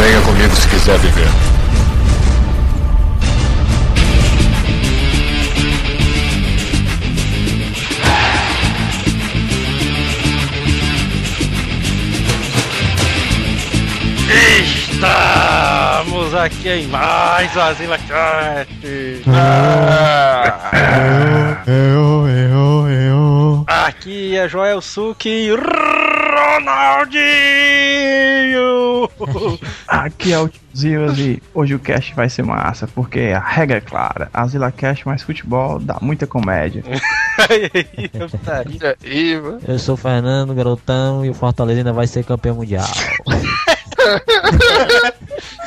Venha comigo se quiser viver. Estamos aqui em mais Asila Cast. Eu, eu, eu. Aqui é Joel Suki Ronaldinho. Aqui é o Tiozinho e hoje o cast vai ser massa, porque a regra é clara: Asila Cast mais futebol dá muita comédia. Eu sou o Fernando Garotão e o Fortaleza ainda vai ser campeão mundial.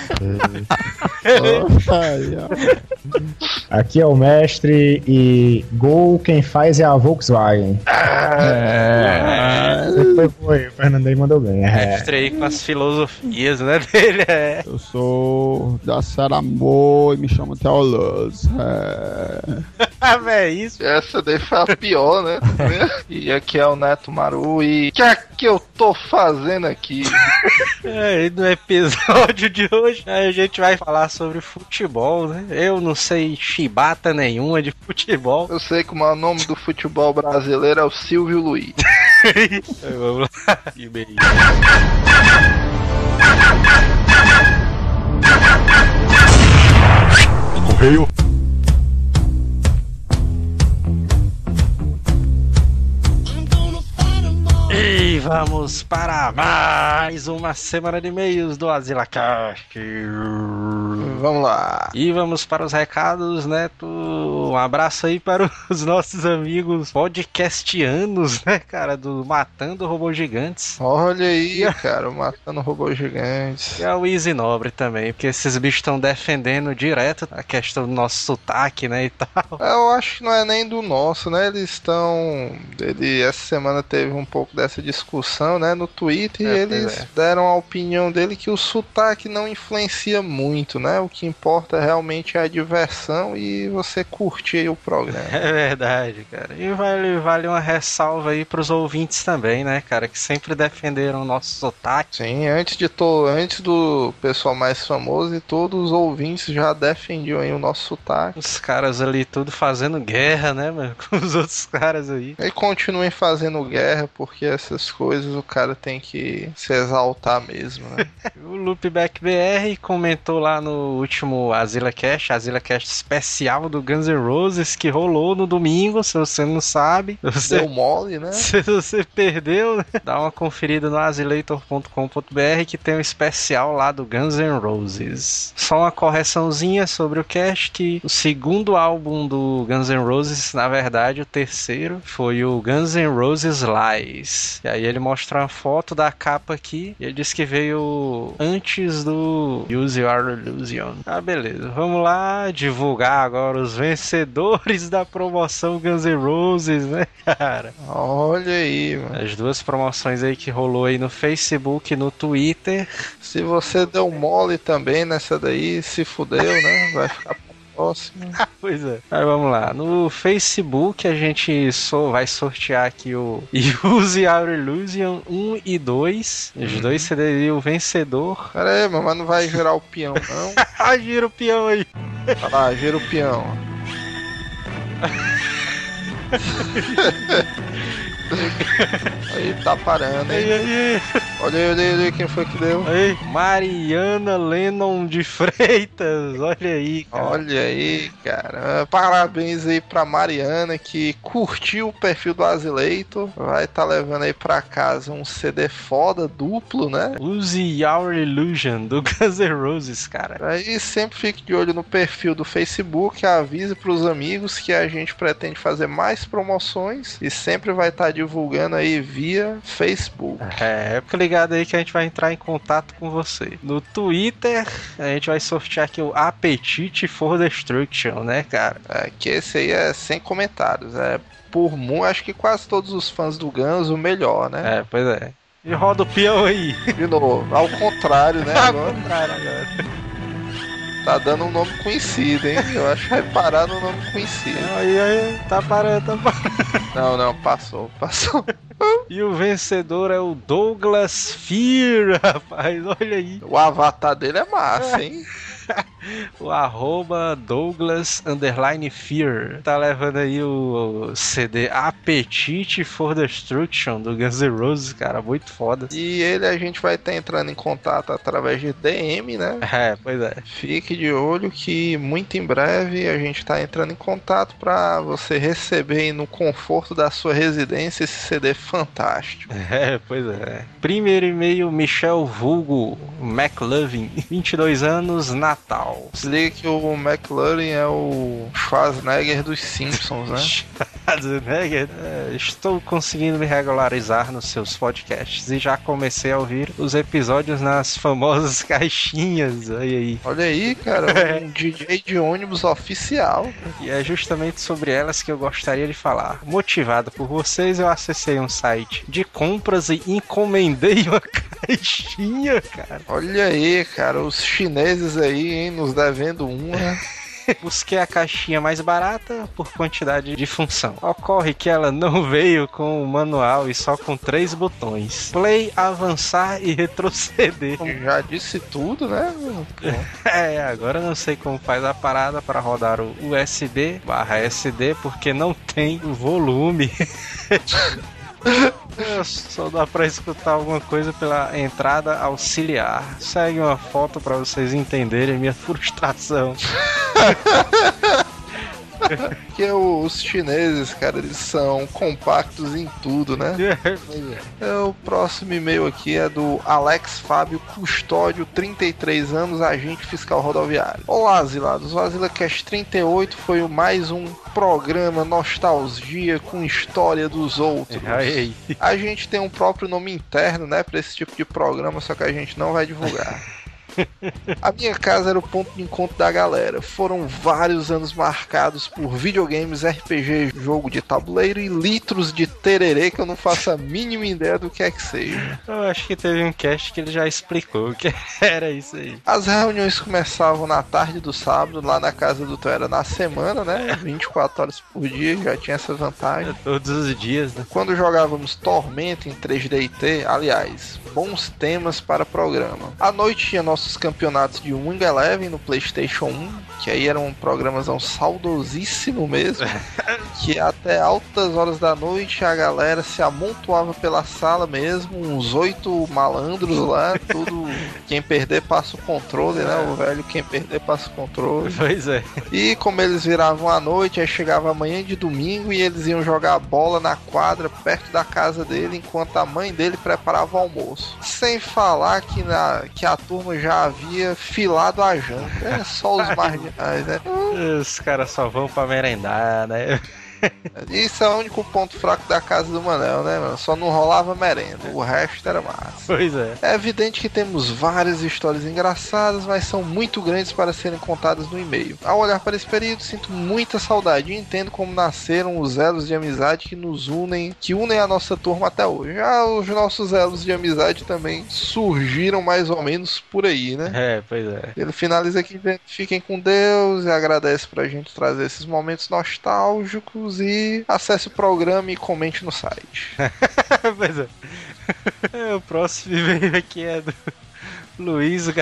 Aqui é o mestre e gol quem faz é a Volkswagen. É. Foi, foi, o Fernando aí mandou bem. É. Mestre aí com as filosofias, né, dele. É. Eu sou da Saramô e me chamo Teoloso. É... Ah, velho, isso. Essa daí foi a pior, né? e aqui é o Neto Maru e. O que é que eu tô fazendo aqui? É, no episódio de hoje a gente vai falar sobre futebol, né? Eu não sei chibata nenhuma de futebol. Eu sei que o maior nome do futebol brasileiro é o Silvio Luiz. Vamos lá. E-mail. Correio. E vamos para mais uma semana de e-mails do AsilaCast. Vamos lá. E vamos para os recados, Neto. Um abraço aí para os nossos amigos podcastianos, né, cara, do Matando Robôs Gigantes. Olha aí, cara, matando robôs gigantes. E a Easy Nobre também, porque esses bichos estão defendendo direto a questão do nosso sotaque, né, e tal. Eu acho que não é nem do nosso, né? Eles estão. Ele essa semana teve um pouco dessa discussão, né? No Twitter É, e eles é. deram a opinião dele que o sotaque não influencia muito, né? O que importa realmente é a diversão e você curtir o programa. É verdade, cara. E vale, vale uma ressalva aí pros ouvintes também, né, cara, que sempre defenderam o nosso sotaque. Sim, antes de to... antes do pessoal mais famoso e todos os ouvintes já defendiam aí o nosso sotaque. Os caras ali tudo fazendo guerra, né, mano, com os outros caras aí. E continuem fazendo guerra, porque essas coisas o cara tem que se exaltar mesmo, né? O Loopback BR comentou lá no último Azila Cast, Azila Cast especial do Guns N' Roses que rolou no domingo, se você não sabe. Você Deu mole, né? Se você perdeu, né? dá uma conferida no azileitor.com.br que tem um especial lá do Guns N' Roses. Só uma correçãozinha sobre o cast que o segundo álbum do Guns N' Roses, na verdade, o terceiro, foi o Guns N' Roses Lies. E aí ele mostra uma foto da capa aqui e ele diz que veio antes do Use Your Illusion. Ah, beleza. Vamos lá divulgar agora os vencedores da promoção Guns N' Roses, né, cara? Olha aí, mano. As duas promoções aí que rolou aí no Facebook e no Twitter. Se você deu mole também nessa daí, se fudeu, né? Vai ficar pra próxima. Pois é. Aí vamos lá. No Facebook a gente so- vai sortear aqui o Use Our Illusion 1 e 2. Os dois CDs e o vencedor. Pera aí, mas não vai girar o peão, não. Ah, gira o peão aí. Olha lá, gira o peão. Aí tá parando, hein? aí, Olha aí, olha aí, olha aí quem foi que deu. aí. Mariana Lennon de Freitas. Olha aí, cara. Olha aí, cara. Parabéns aí pra Mariana que curtiu o perfil do Azileito. Vai tá levando aí pra casa um CD foda duplo, né? Use Our Illusion do Guns N' Roses, cara. Aí sempre fique de olho no perfil do Facebook, avise pros amigos que a gente pretende fazer mais promoções e sempre vai estar divulgando aí via Facebook. É, fica ligado aí que a gente vai entrar em contato com você. No Twitter, a gente vai sortear aqui o Apetite for Destruction, né, cara? É, que esse aí é sem comentários. É por mu, acho que quase todos os fãs do Guns o melhor, né? É, pois é. E roda o peão aí. De novo, ao contrário, né? Ao Agora contrário agora. Tá dando um nome conhecido, hein? Eu acho que vai parar no nome conhecido. Aí, aí, tá parando, tá parando. Não, não, passou, passou. E o vencedor é o Douglas Fear, rapaz. Olha aí. O avatar dele é massa, hein? O arroba Douglas Underline Fear. Tá levando aí o CD Appetite for Destruction do Guns N' Roses, cara. Muito foda. E ele a gente vai estar entrando em contato através de DM, né? É, pois é. Fique de olho que muito em breve a gente está entrando em contato para você receber aí no conforto da sua residência esse CD fantástico. É, pois é. Primeiro e-mail, Michel Vulgo McLovin, 22 anos, Natal. Se liga que o McLaren é o Schwarzenegger dos Simpsons, né? Schwarzenegger, é, estou conseguindo me regularizar nos seus podcasts e já comecei a ouvir os episódios nas famosas caixinhas. Olha aí. Olha aí, cara, um DJ de ônibus oficial. E é justamente sobre elas que eu gostaria de falar. Motivado por vocês, eu acessei um site de compras e encomendei uma caixinha, cara. Olha aí, cara, os chineses aí, hein, nos devendo uma. Busquei a caixinha mais barata por quantidade de função. Ocorre que ela não veio com o manual e só com três botões: play, avançar e retroceder. Já disse tudo, né? É, agora não sei como faz a parada para rodar o USB barra SD porque não tem volume. Só dá pra escutar alguma coisa pela entrada auxiliar. Segue uma foto para vocês entenderem minha frustração. Porque os chineses, cara, eles são compactos em tudo, né? É, o próximo e-mail aqui é do Alex Fábio Custódio, 33 anos, agente fiscal rodoviário. Olá, Asilados. O AsilaCast 38 foi o mais um programa nostalgia com história dos outros. Aí. A gente tem um próprio nome interno, né, pra esse tipo de programa, só que a gente não vai divulgar. A minha casa era o ponto de encontro da galera. Foram vários anos marcados por videogames, RPG, jogo de tabuleiro e litros de tererê que eu não faço a mínima ideia do que é que seja. Eu acho que teve um cast que ele já explicou o que era isso aí. As reuniões começavam na tarde do sábado, lá na casa do Tu era na semana, né? 24 horas por dia, já tinha essa vantagem. Todos os dias, né? Quando jogávamos Tormenta em 3D T, aliás, bons temas para programa. À noite tinha nossos campeonatos de Wing Eleven no PlayStation 1, que aí era um programazão saudosíssimo mesmo, que até altas horas da noite a galera se amontoava pela sala mesmo, uns oito malandros lá, tudo. Quem perder passa o controle, né? O velho, quem perder passa o controle. Pois é. E como eles viravam à noite, aí chegava amanhã de domingo e eles iam jogar bola na quadra perto da casa dele, enquanto a mãe dele preparava o almoço. Sem falar que, na, que a turma já havia filado a janta. É só os marginais, né? Os caras só vão pra merendar, né? Isso é o único ponto fraco da casa do Manel, né, mano? Só não rolava merenda. O resto era massa. Pois é. É evidente que temos várias histórias engraçadas, mas são muito grandes para serem contadas no e-mail. Ao olhar para esse período, sinto muita saudade e entendo como nasceram os elos de amizade que nos unem, que unem a nossa turma até hoje. Já os nossos elos de amizade também surgiram mais ou menos por aí, né? É, pois é. Ele finaliza aqui, fiquem com Deus e agradece pra gente trazer esses momentos nostálgicos e acesse o programa e comente no site. pois é. É, O próximo e-mail aqui é do Luiz. O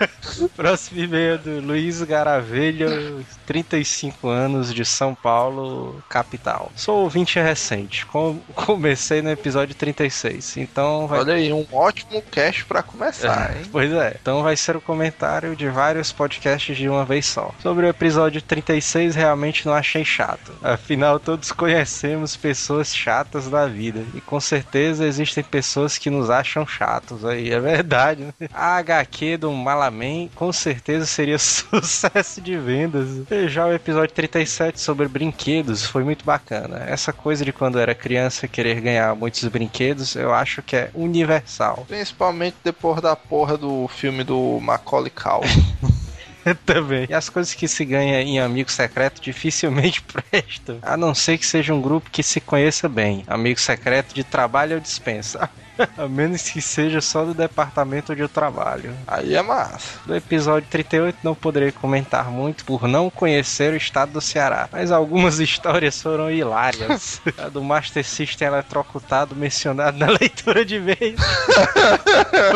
próximo e-mail é do Luiz Garavelho, 35 anos, de São Paulo, capital. Sou ouvinte recente, com- comecei no episódio 36, então vai Olha aí, um ótimo cast pra começar, hein? Pois é, então vai ser o comentário de vários podcasts de uma vez só. Sobre o episódio 36, realmente não achei chato. Afinal, todos conhecemos pessoas chatas da vida. E com certeza existem pessoas que nos acham chatos aí, é verdade, né? A HQ do Malaman com certeza seria sucesso de vendas. E já o episódio 37 sobre brinquedos foi muito bacana. Essa coisa de quando era criança querer ganhar muitos brinquedos, eu acho que é universal. Principalmente depois da porra do filme do Macaulay Culkin. Também. E as coisas que se ganha em amigo secreto dificilmente prestam. A não ser que seja um grupo que se conheça bem. Amigo secreto de trabalho ou dispensa. A menos que seja só do departamento onde eu trabalho. Aí é massa. Do episódio 38 não poderei comentar muito por não conhecer o estado do Ceará, mas algumas histórias foram hilárias. A do Master System eletrocutado mencionado na leitura de e-mails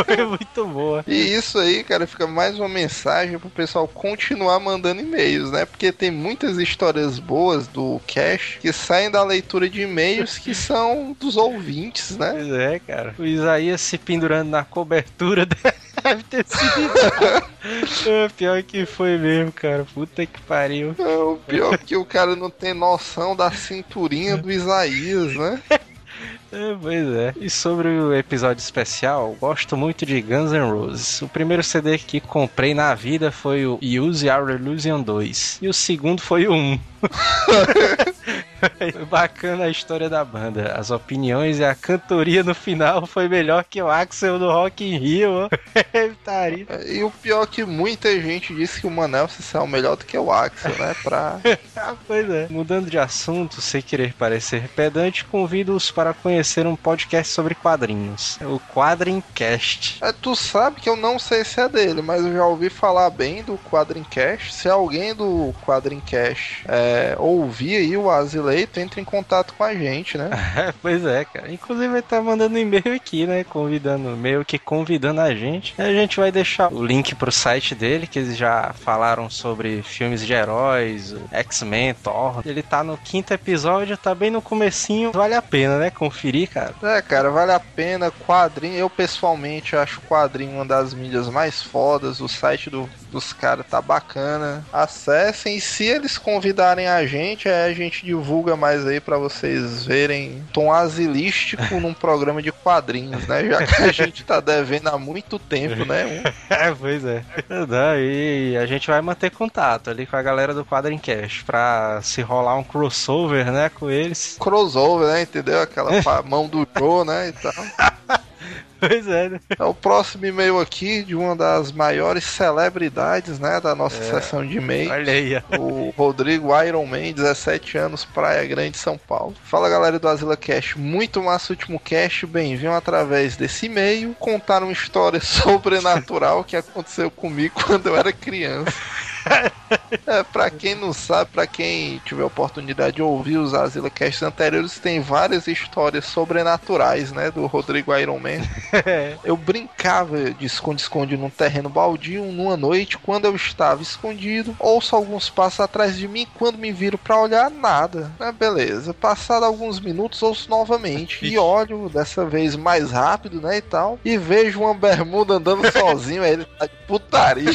foi muito boa. E isso aí, cara, fica mais uma mensagem pro pessoal continuar mandando e-mails, né? Porque tem muitas histórias boas do Cash que saem da leitura de e-mails que são dos ouvintes, né? Pois é, cara. O Isaías se pendurando na cobertura deve ter sido. é, pior que foi mesmo, cara. Puta que pariu. É, o pior é que o cara não tem noção da cinturinha do Isaías, né? É, pois é. E sobre o episódio especial, gosto muito de Guns N' Roses. O primeiro CD que comprei na vida foi o Use Our Illusion 2. E o segundo foi o 1. Bacana a história da banda. As opiniões e a cantoria no final foi melhor que o Axel do Rock in Rio. Taria. E o pior é que muita gente disse que o Manel se saiu melhor do que o Axel, né? Pra... pois é. Mudando de assunto, sem querer parecer pedante, convido-os para conhecer um podcast sobre quadrinhos. O Quadrincast. É, tu sabe que eu não sei se é dele, mas eu já ouvi falar bem do Quadrincast. Se alguém do Quadrincast é, ouvir aí o Azileito, entre em contato com a gente, né? pois é, cara. Inclusive ele tá mandando um e-mail aqui, né? Convidando, meio que convidando a gente. A gente vai deixar o link pro site dele, que eles já falaram sobre filmes de heróis, X-Men, Thor. Ele tá no quinto episódio, tá bem no comecinho. Vale a pena, né? Conferir, cara. É, cara, vale a pena. Quadrinho, eu pessoalmente acho quadrinho uma das mídias mais fodas. O site do, dos caras tá bacana. Acessem e se eles convidarem a gente, aí a gente divulga mais aí para vocês verem tom asilístico num programa de quadrinhos, né? Já que a gente tá devendo há muito tempo, né? É, pois é. Daí a gente vai manter contato ali com a galera do Quadrincast pra se rolar um crossover, né, com eles. Crossover, né? Entendeu? Aquela mão do Joe, né? E tal. Pois é, né? É o próximo e-mail aqui de uma das maiores celebridades, né, da nossa É. sessão de e-mail. Olha aí. O Rodrigo Iron Man, 17 anos, Praia Grande, São Paulo. Fala galera do Asila Cash, muito massa o último cast, bem-vindo através desse e-mail contar uma história sobrenatural que aconteceu comigo quando eu era criança. É, pra quem não sabe, pra quem tiver oportunidade de ouvir os Asila Casts anteriores, tem várias histórias sobrenaturais, né, do Rodrigo Iron Man. Eu brincava de esconde-esconde num terreno baldio numa noite, quando eu estava escondido, ouço alguns passos atrás de mim, quando me viro pra olhar, nada. Ah, beleza. Passado alguns minutos, ouço novamente e olho, dessa vez mais rápido, né, e tal, e vejo uma bermuda andando sozinho, aí ele tá de putaria.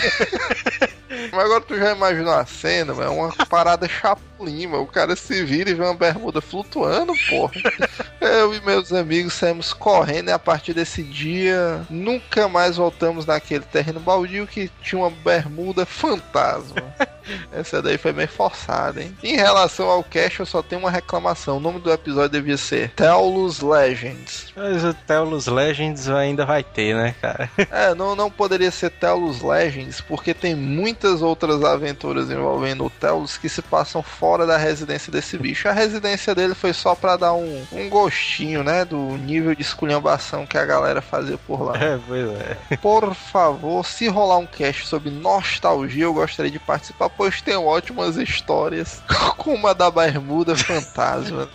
Mas agora tu já imaginou a cena? É uma parada chapulim, mano. O cara se vira e vê uma bermuda flutuando, porra. Eu e meus amigos saímos correndo e a partir desse dia nunca mais voltamos naquele terreno baldio que tinha uma bermuda fantasma. Essa daí foi meio forçada, hein? Em relação ao cast, eu só tenho uma reclamação. O nome do episódio devia ser Teolus Legends. Mas o Telos Legends ainda vai ter, né, cara? É, não, não poderia ser Telos Legends, porque tem muitas outras aventuras envolvendo o Telos que se passam fora da residência desse bicho. A residência dele foi só pra dar um, um gostinho, né, do nível de esculhambação que a galera fazia por lá. É, pois é. Por favor, se rolar um cast sobre nostalgia, eu gostaria de participar, pois tem ótimas histórias, como a da Bermuda Fantasma.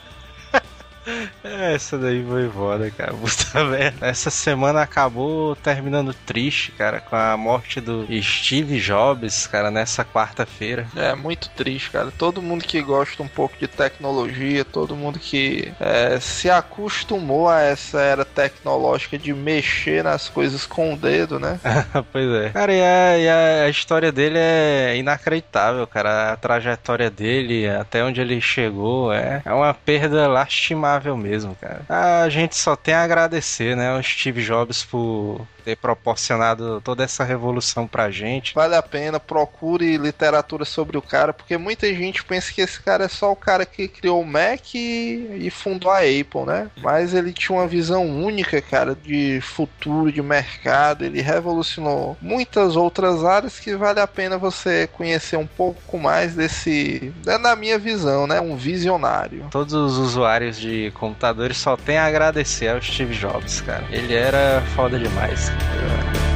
Essa daí foi foda, cara. Puta merda. Essa semana acabou terminando triste, cara, com a morte do Steve Jobs, cara, nessa quarta-feira. É muito triste, cara. Todo mundo que gosta um pouco de tecnologia, todo mundo que é, se acostumou a essa era tecnológica de mexer nas coisas com o dedo, né? pois é. Cara, e a, e a- a história dele é inacreditável, cara. A trajetória dele, até onde ele chegou, é, é uma perda lastimável mesmo, cara. A gente só tem a agradecer, né, ao Steve Jobs por ter proporcionado toda essa revolução pra gente. Vale a pena, procure literatura sobre o cara, porque muita gente pensa que esse cara é só o cara que criou o Mac e, fundou a Apple, né? Mas ele tinha uma visão única, cara, de futuro, de mercado. Ele revolucionou muitas outras áreas que vale a pena você conhecer um pouco mais desse. É na minha visão, né? Um visionário. Todos os usuários de computadores só têm a agradecer ao Steve Jobs, cara. Ele era foda demais. Yeah.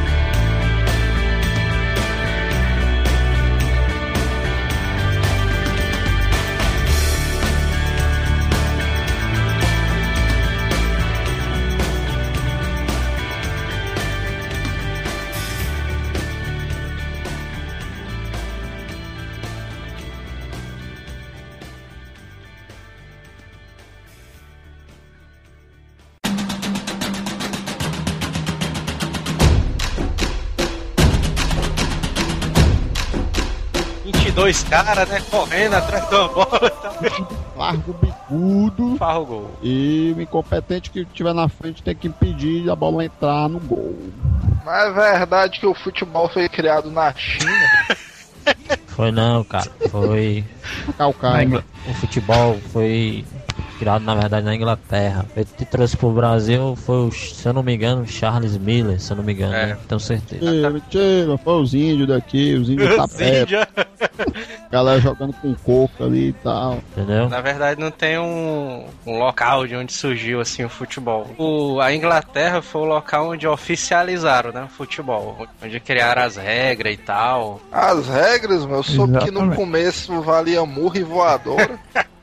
Dois caras, né, correndo atrás da bola. Largo bicudo. Farra o gol. E o incompetente que estiver na frente tem que impedir a bola entrar no gol. Mas é verdade que o futebol foi criado na China. Foi não, cara. Foi. Calcaia. O futebol foi criado na verdade na Inglaterra. Ele que trouxe pro Brasil foi, o, se eu não me engano, Charles Miller, se eu não me engano, É. né? tenho certeza. Mentira, mentira, foi os índios daqui, os índios da pé, galera jogando com coco ali e tal. Entendeu? Na verdade, não tem um, um local de onde surgiu assim o futebol. O, a Inglaterra foi o local onde oficializaram né, o futebol, onde criaram as regras e tal. As regras, meu, eu soube que no Exatamente. começo valia murro e voadora.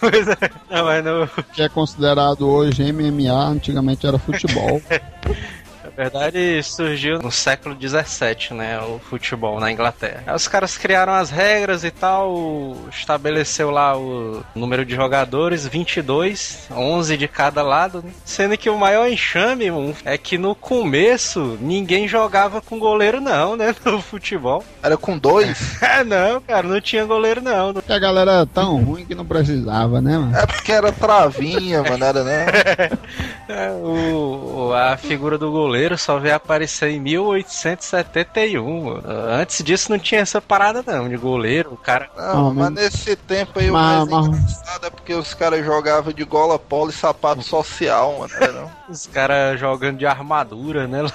Pois é. Não, mas no, Que é considerado hoje MMA, antigamente era futebol. na verdade, surgiu no século XVII, né? O futebol na Inglaterra. Aí os caras criaram as regras e tal, estabeleceu lá o número de jogadores, 22, 11 de cada lado, né? Sendo que o maior enxame é que no começo ninguém jogava com goleiro não, né? No futebol. Era com dois. É, não, cara, não tinha goleiro não. Porque a galera era tão ruim que não precisava, né, mano? É porque era travinha, mano, era né? É, o- a figura do goleiro só veio aparecer em 1871. mano. Antes disso não tinha essa parada não, de goleiro, o cara... Não, Ah, mas nesse tempo aí o Mas- mais mas- engraçado é porque os caras jogavam de gola polo e sapato social, mano. Era, não? Os caras jogando de armadura, né?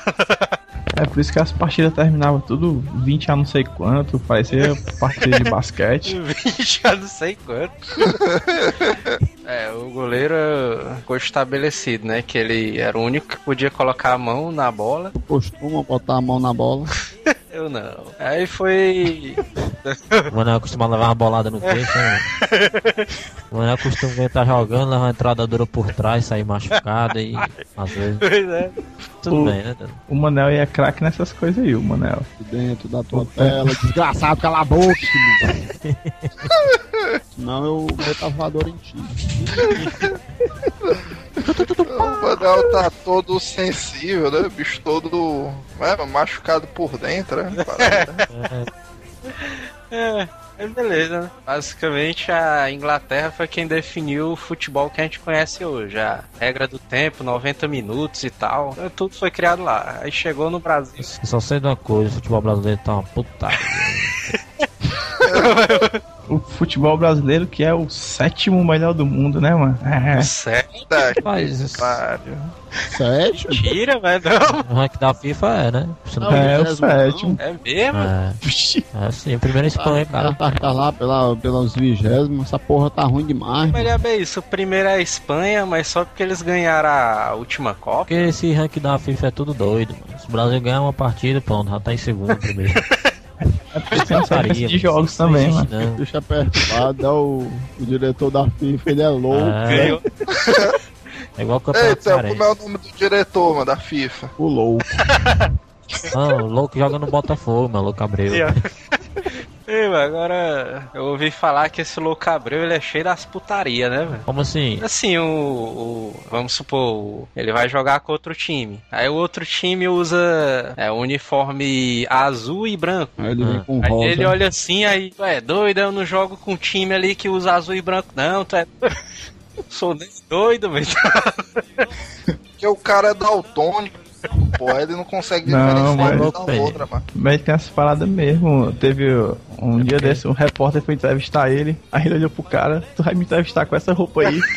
É por isso que as partidas terminavam tudo 20 a não sei quanto, parecia partida de basquete. 20 a não sei quanto. É, o goleiro ficou estabelecido, né? Que ele era o único que podia colocar a mão na bola. Costuma botar a mão na bola. Eu não. Aí foi. O Manel costuma levar uma bolada no queixo, né? O Manel costuma estar jogando, levar uma entrada dura por trás, sair machucado e às vezes Pois é. tudo O- bem, né? Dano? O Manel ia craque nessas coisas aí, o Manel. Dentro da tua tela, desgraçado, cala a boca, filho. Senão eu meto a voadora em ti. O Manel tá todo sensível, né? Bicho todo é, machucado por dentro, né? Parada. É, é beleza, né? Basicamente a Inglaterra foi quem definiu o futebol que a gente conhece hoje. A regra do tempo, 90 minutos e tal. Então, Tudo foi criado lá. Aí chegou no Brasil. Só sei de uma coisa, o futebol brasileiro tá uma putaria. O futebol brasileiro que é o sétimo melhor do mundo, né, mano? É. Certo, Mas isso- pariu. Sério? tira, não. o rank da FIFA é, né? Você não É, o sétimo. É mesmo? É, é assim, primeiro Espanha, Cara, cara. tá, tá lá pela, pelos vigésimos, essa porra tá ruim demais. Mas é bem isso. O primeiro é a Espanha, mas só porque eles ganharam a última Copa. Porque esse rank da FIFA é tudo doido, mano. Se o Brasil ganhar uma partida, pronto, já tá em segundo primeiro. É Putaria, de mano. jogos também, mano. não. Deixa perturbado, é o, o diretor da FIFA, ele é louco, É. né? É igual o campeonato Eita, como é o nome do diretor, mano, da FIFA? o louco. Não, o louco joga no Botafogo, meu louco Abreu. Ó. Ei, mano, agora eu ouvi falar que esse louco Abreu ele é cheio das putaria, né, velho? Como assim? Assim, o, o- Vamos supor, ele vai jogar com outro time. Aí o outro time usa é, uniforme azul e branco. Aí ele vem Ah. com Aí rosa. ele olha assim, aí, tu é doido, eu não jogo com um time ali que usa azul e branco, não, tu é. Sou nem doido, velho. Porque o cara é daltônico. Pô. Aí ele não consegue Não, diferenciar mas- uma da outra, mano. Mas tem essa parada mesmo. Teve um dia desse, um repórter foi entrevistar ele. Aí ele olhou pro cara: Tu vai me entrevistar com essa roupa aí?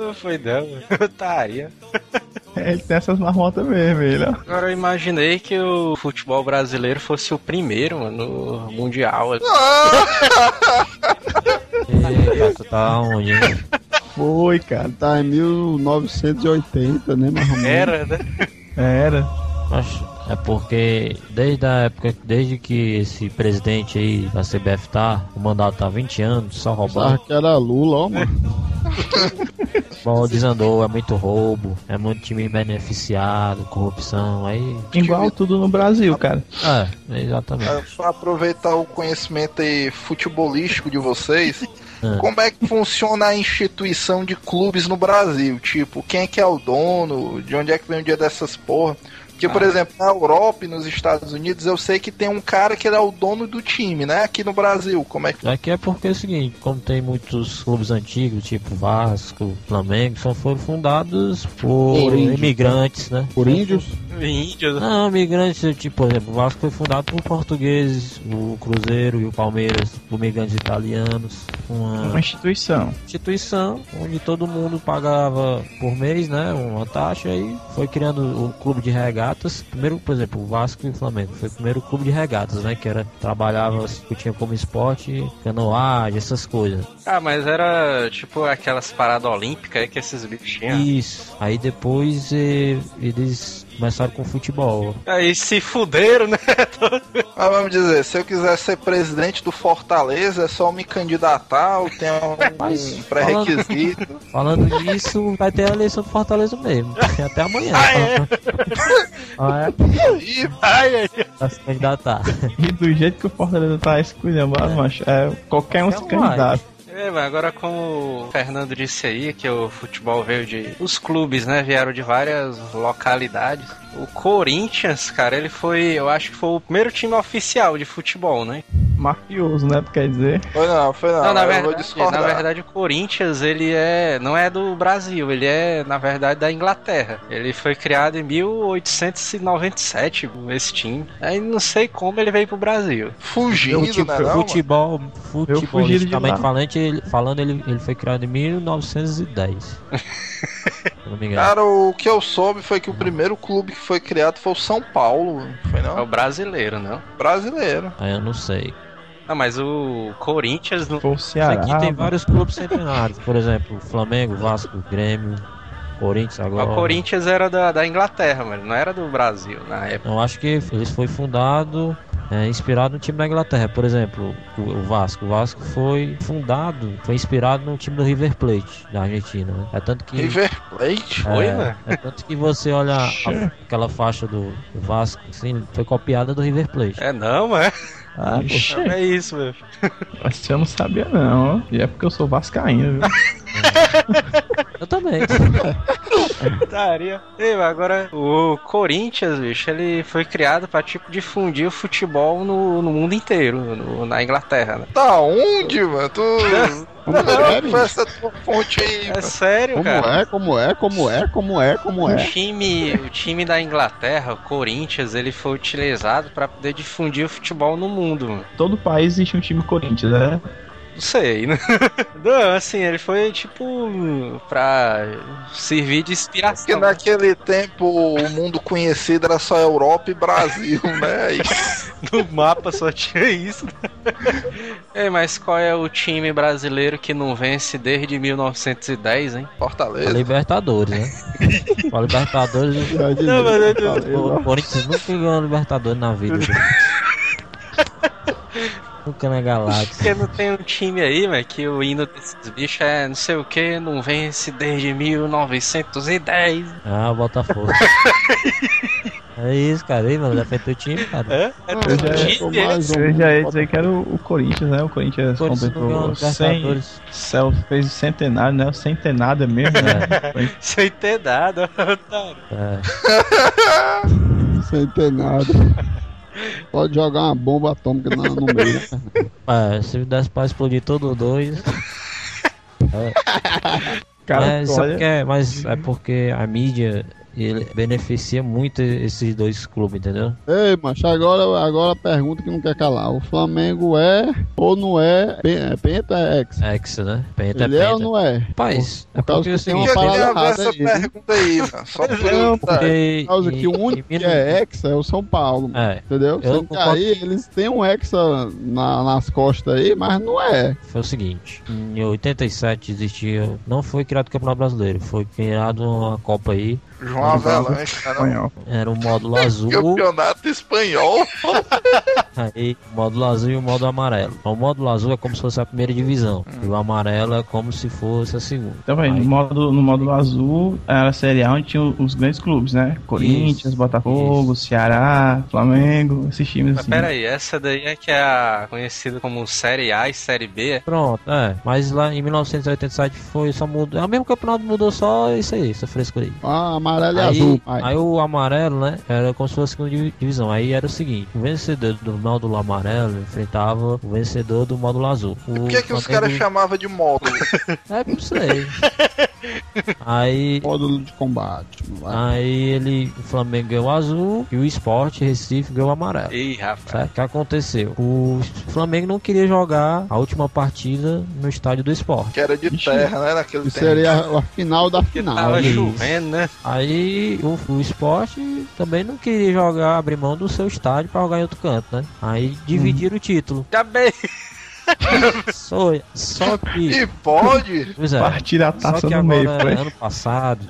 Não foi não, mano. Otária. É, ele tem essas marmotas mesmo, ele, ó. Agora eu imaginei que o futebol brasileiro fosse o primeiro, mano, no Mundial. Eita, tu tá onde, hein? Foi, cara. Tá em 1980, né, mais ou menos? Era, né? Era. Mas é porque desde a época, desde que esse presidente aí da CBF tá, o mandato tá há 20 anos, só roubando. que era Lula, ó, mano. Bom, desandou, é muito roubo, é muito time beneficiado, corrupção, aí. Igual tudo no Brasil, cara. É, exatamente. É, Pra aproveitar o conhecimento aí futebolístico de vocês, Ah. como é que funciona a instituição de clubes no Brasil? Tipo, quem é que é o dono? De onde é que vem o dia dessas porra? Porque, por exemplo, na Europa e nos Estados Unidos, eu sei que tem um cara que ele é o dono do time, né? Aqui no Brasil, como é que. Aqui é porque é o seguinte, como tem muitos clubes antigos, tipo Vasco, Flamengo, só foram fundados por índios. imigrantes, né? Por índios? Índio. Não, imigrantes, tipo, por exemplo, o Vasco foi fundado por portugueses, o Cruzeiro e o Palmeiras por imigrantes italianos, uma Uma instituição. instituição onde todo mundo pagava por mês, né, uma taxa e foi criando o clube de regatas. Primeiro, por exemplo, o Vasco e o Flamengo foi o primeiro clube de regatas, né, que era trabalhava, que tinha como esporte canoagem, essas coisas. Ah, mas era tipo aquelas paradas olímpicas aí que esses bichos tinham. Isso. Aí depois eh, eles começaram com futebol. Aí se fuderam, né? Ah, vamos dizer, se eu quiser ser presidente do Fortaleza, é só me candidatar, eu tenho um Mas, pré-requisito. Falando nisso, vai ter a eleição do Fortaleza mesmo. Até amanhã. Ah, é? Ah, é? E Ai, ai, Pra se candidatar. E do jeito que o Fortaleza tá esculhambado, macho, é, qualquer um se candidato. É, agora como o Fernando disse aí, que o futebol veio de... Os clubes, né, vieram de várias localidades. O Corinthians, cara, ele foi... Eu acho que foi o primeiro time oficial de futebol, né? Mafioso, né? Quer dizer. Foi não, foi não. Não, na eu vou verdade, na verdade, o Corinthians, ele é... Não é do Brasil, ele é, na verdade, da Inglaterra. Ele foi criado em 1897, esse time. Aí não sei como ele veio pro Brasil. Fugindo, Fute- né? Não, futebol, de futebolisticamente falando, ele, falando ele, ele foi criado em 1910. Se eu não me engano. Cara, o que eu soube foi que o primeiro clube que foi criado foi o São Paulo. Foi É o não? brasileiro, não? Brasileiro. Aí eu não sei. Não, mas o Corinthians não. Foi o Ceará. que tem vários clubes centenários, por exemplo, Flamengo, Vasco, Grêmio, Corinthians agora. O Corinthians era da, da Inglaterra, mas não era do Brasil na época. Eu acho que ele foi fundado, é, inspirado no time da Inglaterra. Por exemplo, o, o Vasco. O Vasco foi fundado, foi inspirado no time do River Plate, da Argentina. Né? É tanto que. River Plate? Foi, é, mano? é tanto que você olha a- aquela faixa do, do Vasco, assim, foi copiada do River Plate. É não, mano. Ah, É isso, meu. eu não sabia não. E é porque eu sou vascaíno, viu? eu também. Putaria. Ei, mas agora o Corinthians, bicho, ele foi criado pra tipo difundir o futebol no, no mundo inteiro, no- na Inglaterra, né? Tá onde, mano? Tu. Como é, essa fonte aí. É mano. sério, Como cara. é, como é, como é, como é, como O é. time, o time da Inglaterra, o Corinthians, ele foi utilizado pra poder difundir o futebol no mundo, mano. Todo país existe um time Corinthians, né? Não sei, né? Não, assim, ele foi tipo pra servir de Porque inspiração. né? naquele tempo o mundo conhecido era só Europa e Brasil, né? E No mapa só tinha isso. Ei, mas qual é o time brasileiro que não vence desde 1910, hein? A Fortaleza. Libertadores, né? A Libertadores. Não, mas eu- falei, O. Corinthians nunca ganhou a Libertadores na vida. nunca na galáxia. Porque não tem um time aí, mas que o hino desses bichos é não sei o que, não vence desde 1910. Ah, Botafogo. é isso, cara. Aí, mano, defende o time, cara. É? É teu já é- time, é? mais um. Eu já ia dizer que era o, o Corinthians, né? O Corinthians completou 100, Libertadores. céu, fez o centenário, né? O centenário mesmo, né? Sem ter dado, otário. É. Sem ter nada. Pode jogar uma bomba atômica na- no meio. né? É, se desse pra explodir todos dois. Cara, mas, olha, é, mas é porque a mídia ele beneficia muito esses dois clubes, entendeu? Ei, macho, agora, agora a pergunta que não quer calar. O Flamengo é ou não é? Pen- é Penta é ex? Hexa, né? Penta Ele é é penta. ou não é? Rapaz, é por porque que tem uma parada errada essa aí, pergunta aí, mano? Só Não, curiosidade. porque Por causa que o único que é hexa é o São Paulo. É, Entendeu? Eu Sendo que aí eles têm um hexa na- nas costas aí, mas não é. foi o seguinte, em 87 existia, não foi criado o Campeonato Brasileiro, foi criado uma Copa aí, João Avelanche, cara. Espanhol. era o módulo azul, Campeonato espanhol. aí o módulo azul e o módulo amarelo. O módulo azul é como se fosse a primeira divisão, e o amarelo é como se fosse a segunda. Também, Aí- no módulo, no módulo azul era a Série A onde tinha os grandes clubes, né? Corinthians, Isso, Botafogo, Ceará, Flamengo, esses times Mas assim. pera aí, essa daí é que é a conhecida como Série A e Série B. Pronto, é. Mas lá em 1987 foi só mudou. É o mesmo campeonato mudou só isso aí, essa frescura aí. Ah, amarelo e Aí, azul, pai. aí o amarelo, né? Era como se fosse a segunda divi- divisão. Aí era o seguinte: o vencedor do módulo amarelo enfrentava o vencedor do módulo azul. O Por que, que os caras chamavam de módulo? É, não sei. aí. Módulo de combate. Aí ele, o Flamengo ganhou o azul e o Sport Recife ganhou o amarelo. Ih, rapaz. Certo? O que aconteceu? O Flamengo não queria jogar a última partida no estádio do Sport. Que era de Ixi. terra, né? Naquele Isso tempo. seria a, a final da final. Tava isso. chovendo, né? Aí o, o Sport também não queria jogar, abrir mão do seu estádio pra jogar em outro canto, né? Aí dividiram o título. Já bem. Só, só que. E pode? Pois é. Partir a taça que no meio, agora, foi. ano passado,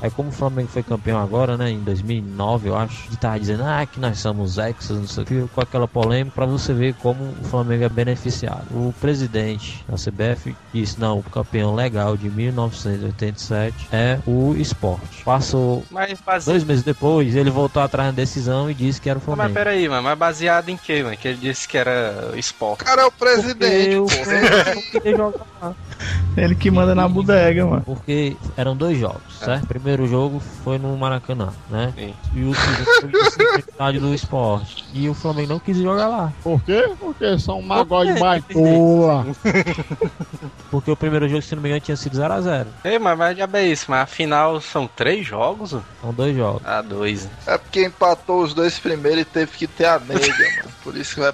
aí como o Flamengo foi campeão agora, né, em 2009, eu acho, que tava dizendo, ah, que nós somos exas, não sei o que, com aquela polêmica, pra você ver como o Flamengo é beneficiado. O presidente da CBF disse, não, o campeão legal de 1987 é o esporte. Passou Mas, base... dois meses depois, ele voltou atrás da decisão e disse que era o mas Flamengo. peraí, mano. Mas baseado em quê, mano? Que ele disse que era O esporte. cara é o presidente, Lá. Ele que manda na bodega, mano. Porque eram dois jogos, certo? O primeiro jogo foi no Maracanã, né? Sim. E o segundo foi no estádio do esporte. E o Flamengo não quis jogar lá. Por quê? Porque são um magode quê? baitola. Porque o primeiro jogo, se não me engano, tinha sido 0x0. Ei, mas, mas já bem isso. Mas afinal são três jogos? mano? São dois jogos. Ah, dois. É porque empatou os dois primeiros e teve que ter a nega, mano. Por isso que vai.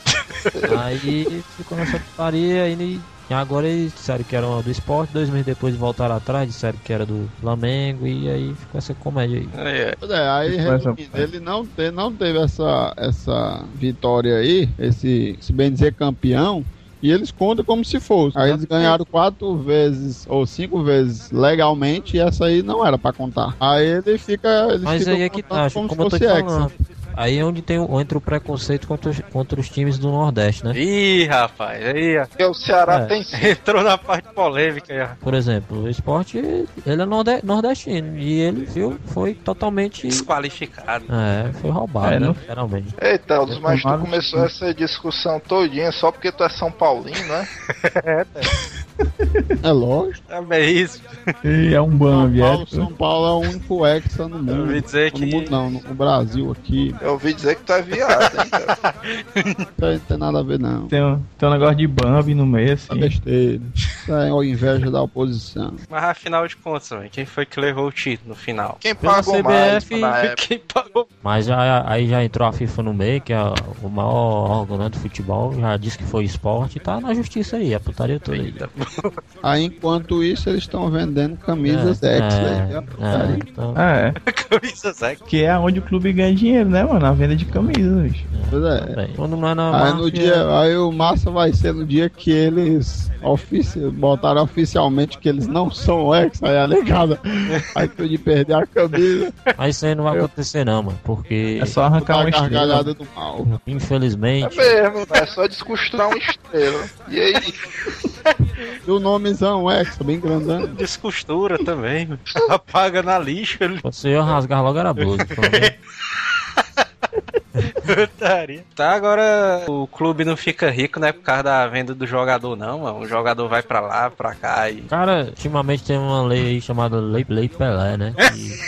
Aí ficou nessa putaria e agora eles disseram que era uma do esporte, dois meses depois voltaram atrás, disseram que era do Flamengo e aí ficou essa comédia aí. É, Pois é, aí resumindo, ele não, te, não teve essa, essa vitória aí, esse, se bem dizer, campeão, e eles contam como se fosse. Aí eles ganharam quatro vezes ou cinco vezes legalmente e essa aí não era pra contar. Aí ele fica. Eles Mas aí é que tá, como como eu se tô te fosse falando. hexa. Aí é onde tem o, entra o preconceito contra os, contra os times do Nordeste, né? Ih, rapaz, aí. Porque o Ceará É. tem entrou na parte polêmica aí. Por exemplo, o esporte, ele é norde- nordestino e ele, viu, foi totalmente. desqualificado. É, foi roubado, É, né? não- Literalmente. Eita, Aldos, mas tu começou essa discussão todinha só porque tu é São Paulino, né? É lógico. Já bem isso. E é um São Bambi, Paulo, é. São Paulo é o único hexa no Eu mundo. ouvi dizer No que. mundo não, no Brasil aqui. Eu ouvi dizer que tu é viado, hein, cara? Não tem nada a ver, não. Tem um, tem um negócio de Bambi no meio, É assim. besteira. Isso é a inveja da oposição. Mas afinal de contas, véio, quem foi que levou o título no final? Quem pagou mais CBF, na época? Quem pagou? Mas já, aí já entrou a FIFA no meio, que é o maior órgão né, do futebol, já disse que foi esporte tá na justiça aí, a putaria toda aí. Aí, enquanto isso, eles estão vendendo camisas é, X. é, ó, é, então, É, Camisa Zé. que é onde o clube ganha dinheiro, né, mano? A venda de camisas, bicho. Pois é. bem, quando não é na Aí, no máfia, dia, aí o massa vai ser no dia que eles ofici botaram oficialmente que eles não são ex, aí a. Aí tu de perder a camisa, Mas isso aí não vai acontecer não, mano, porque É só arrancar da uma estrela. do mal. É infelizmente mesmo, é só descosturar uma estrela. E aí, E o nomezão ex, bem grandão. Descostura também, mano. apaga na lixa. você ia rasgar logo era a blusa. Tá, agora o clube não fica rico, né, por causa da venda do jogador, não, mano. O jogador vai pra lá, pra cá e. Cara, ultimamente tem uma lei aí chamada Lei, lei Pelé, né? Que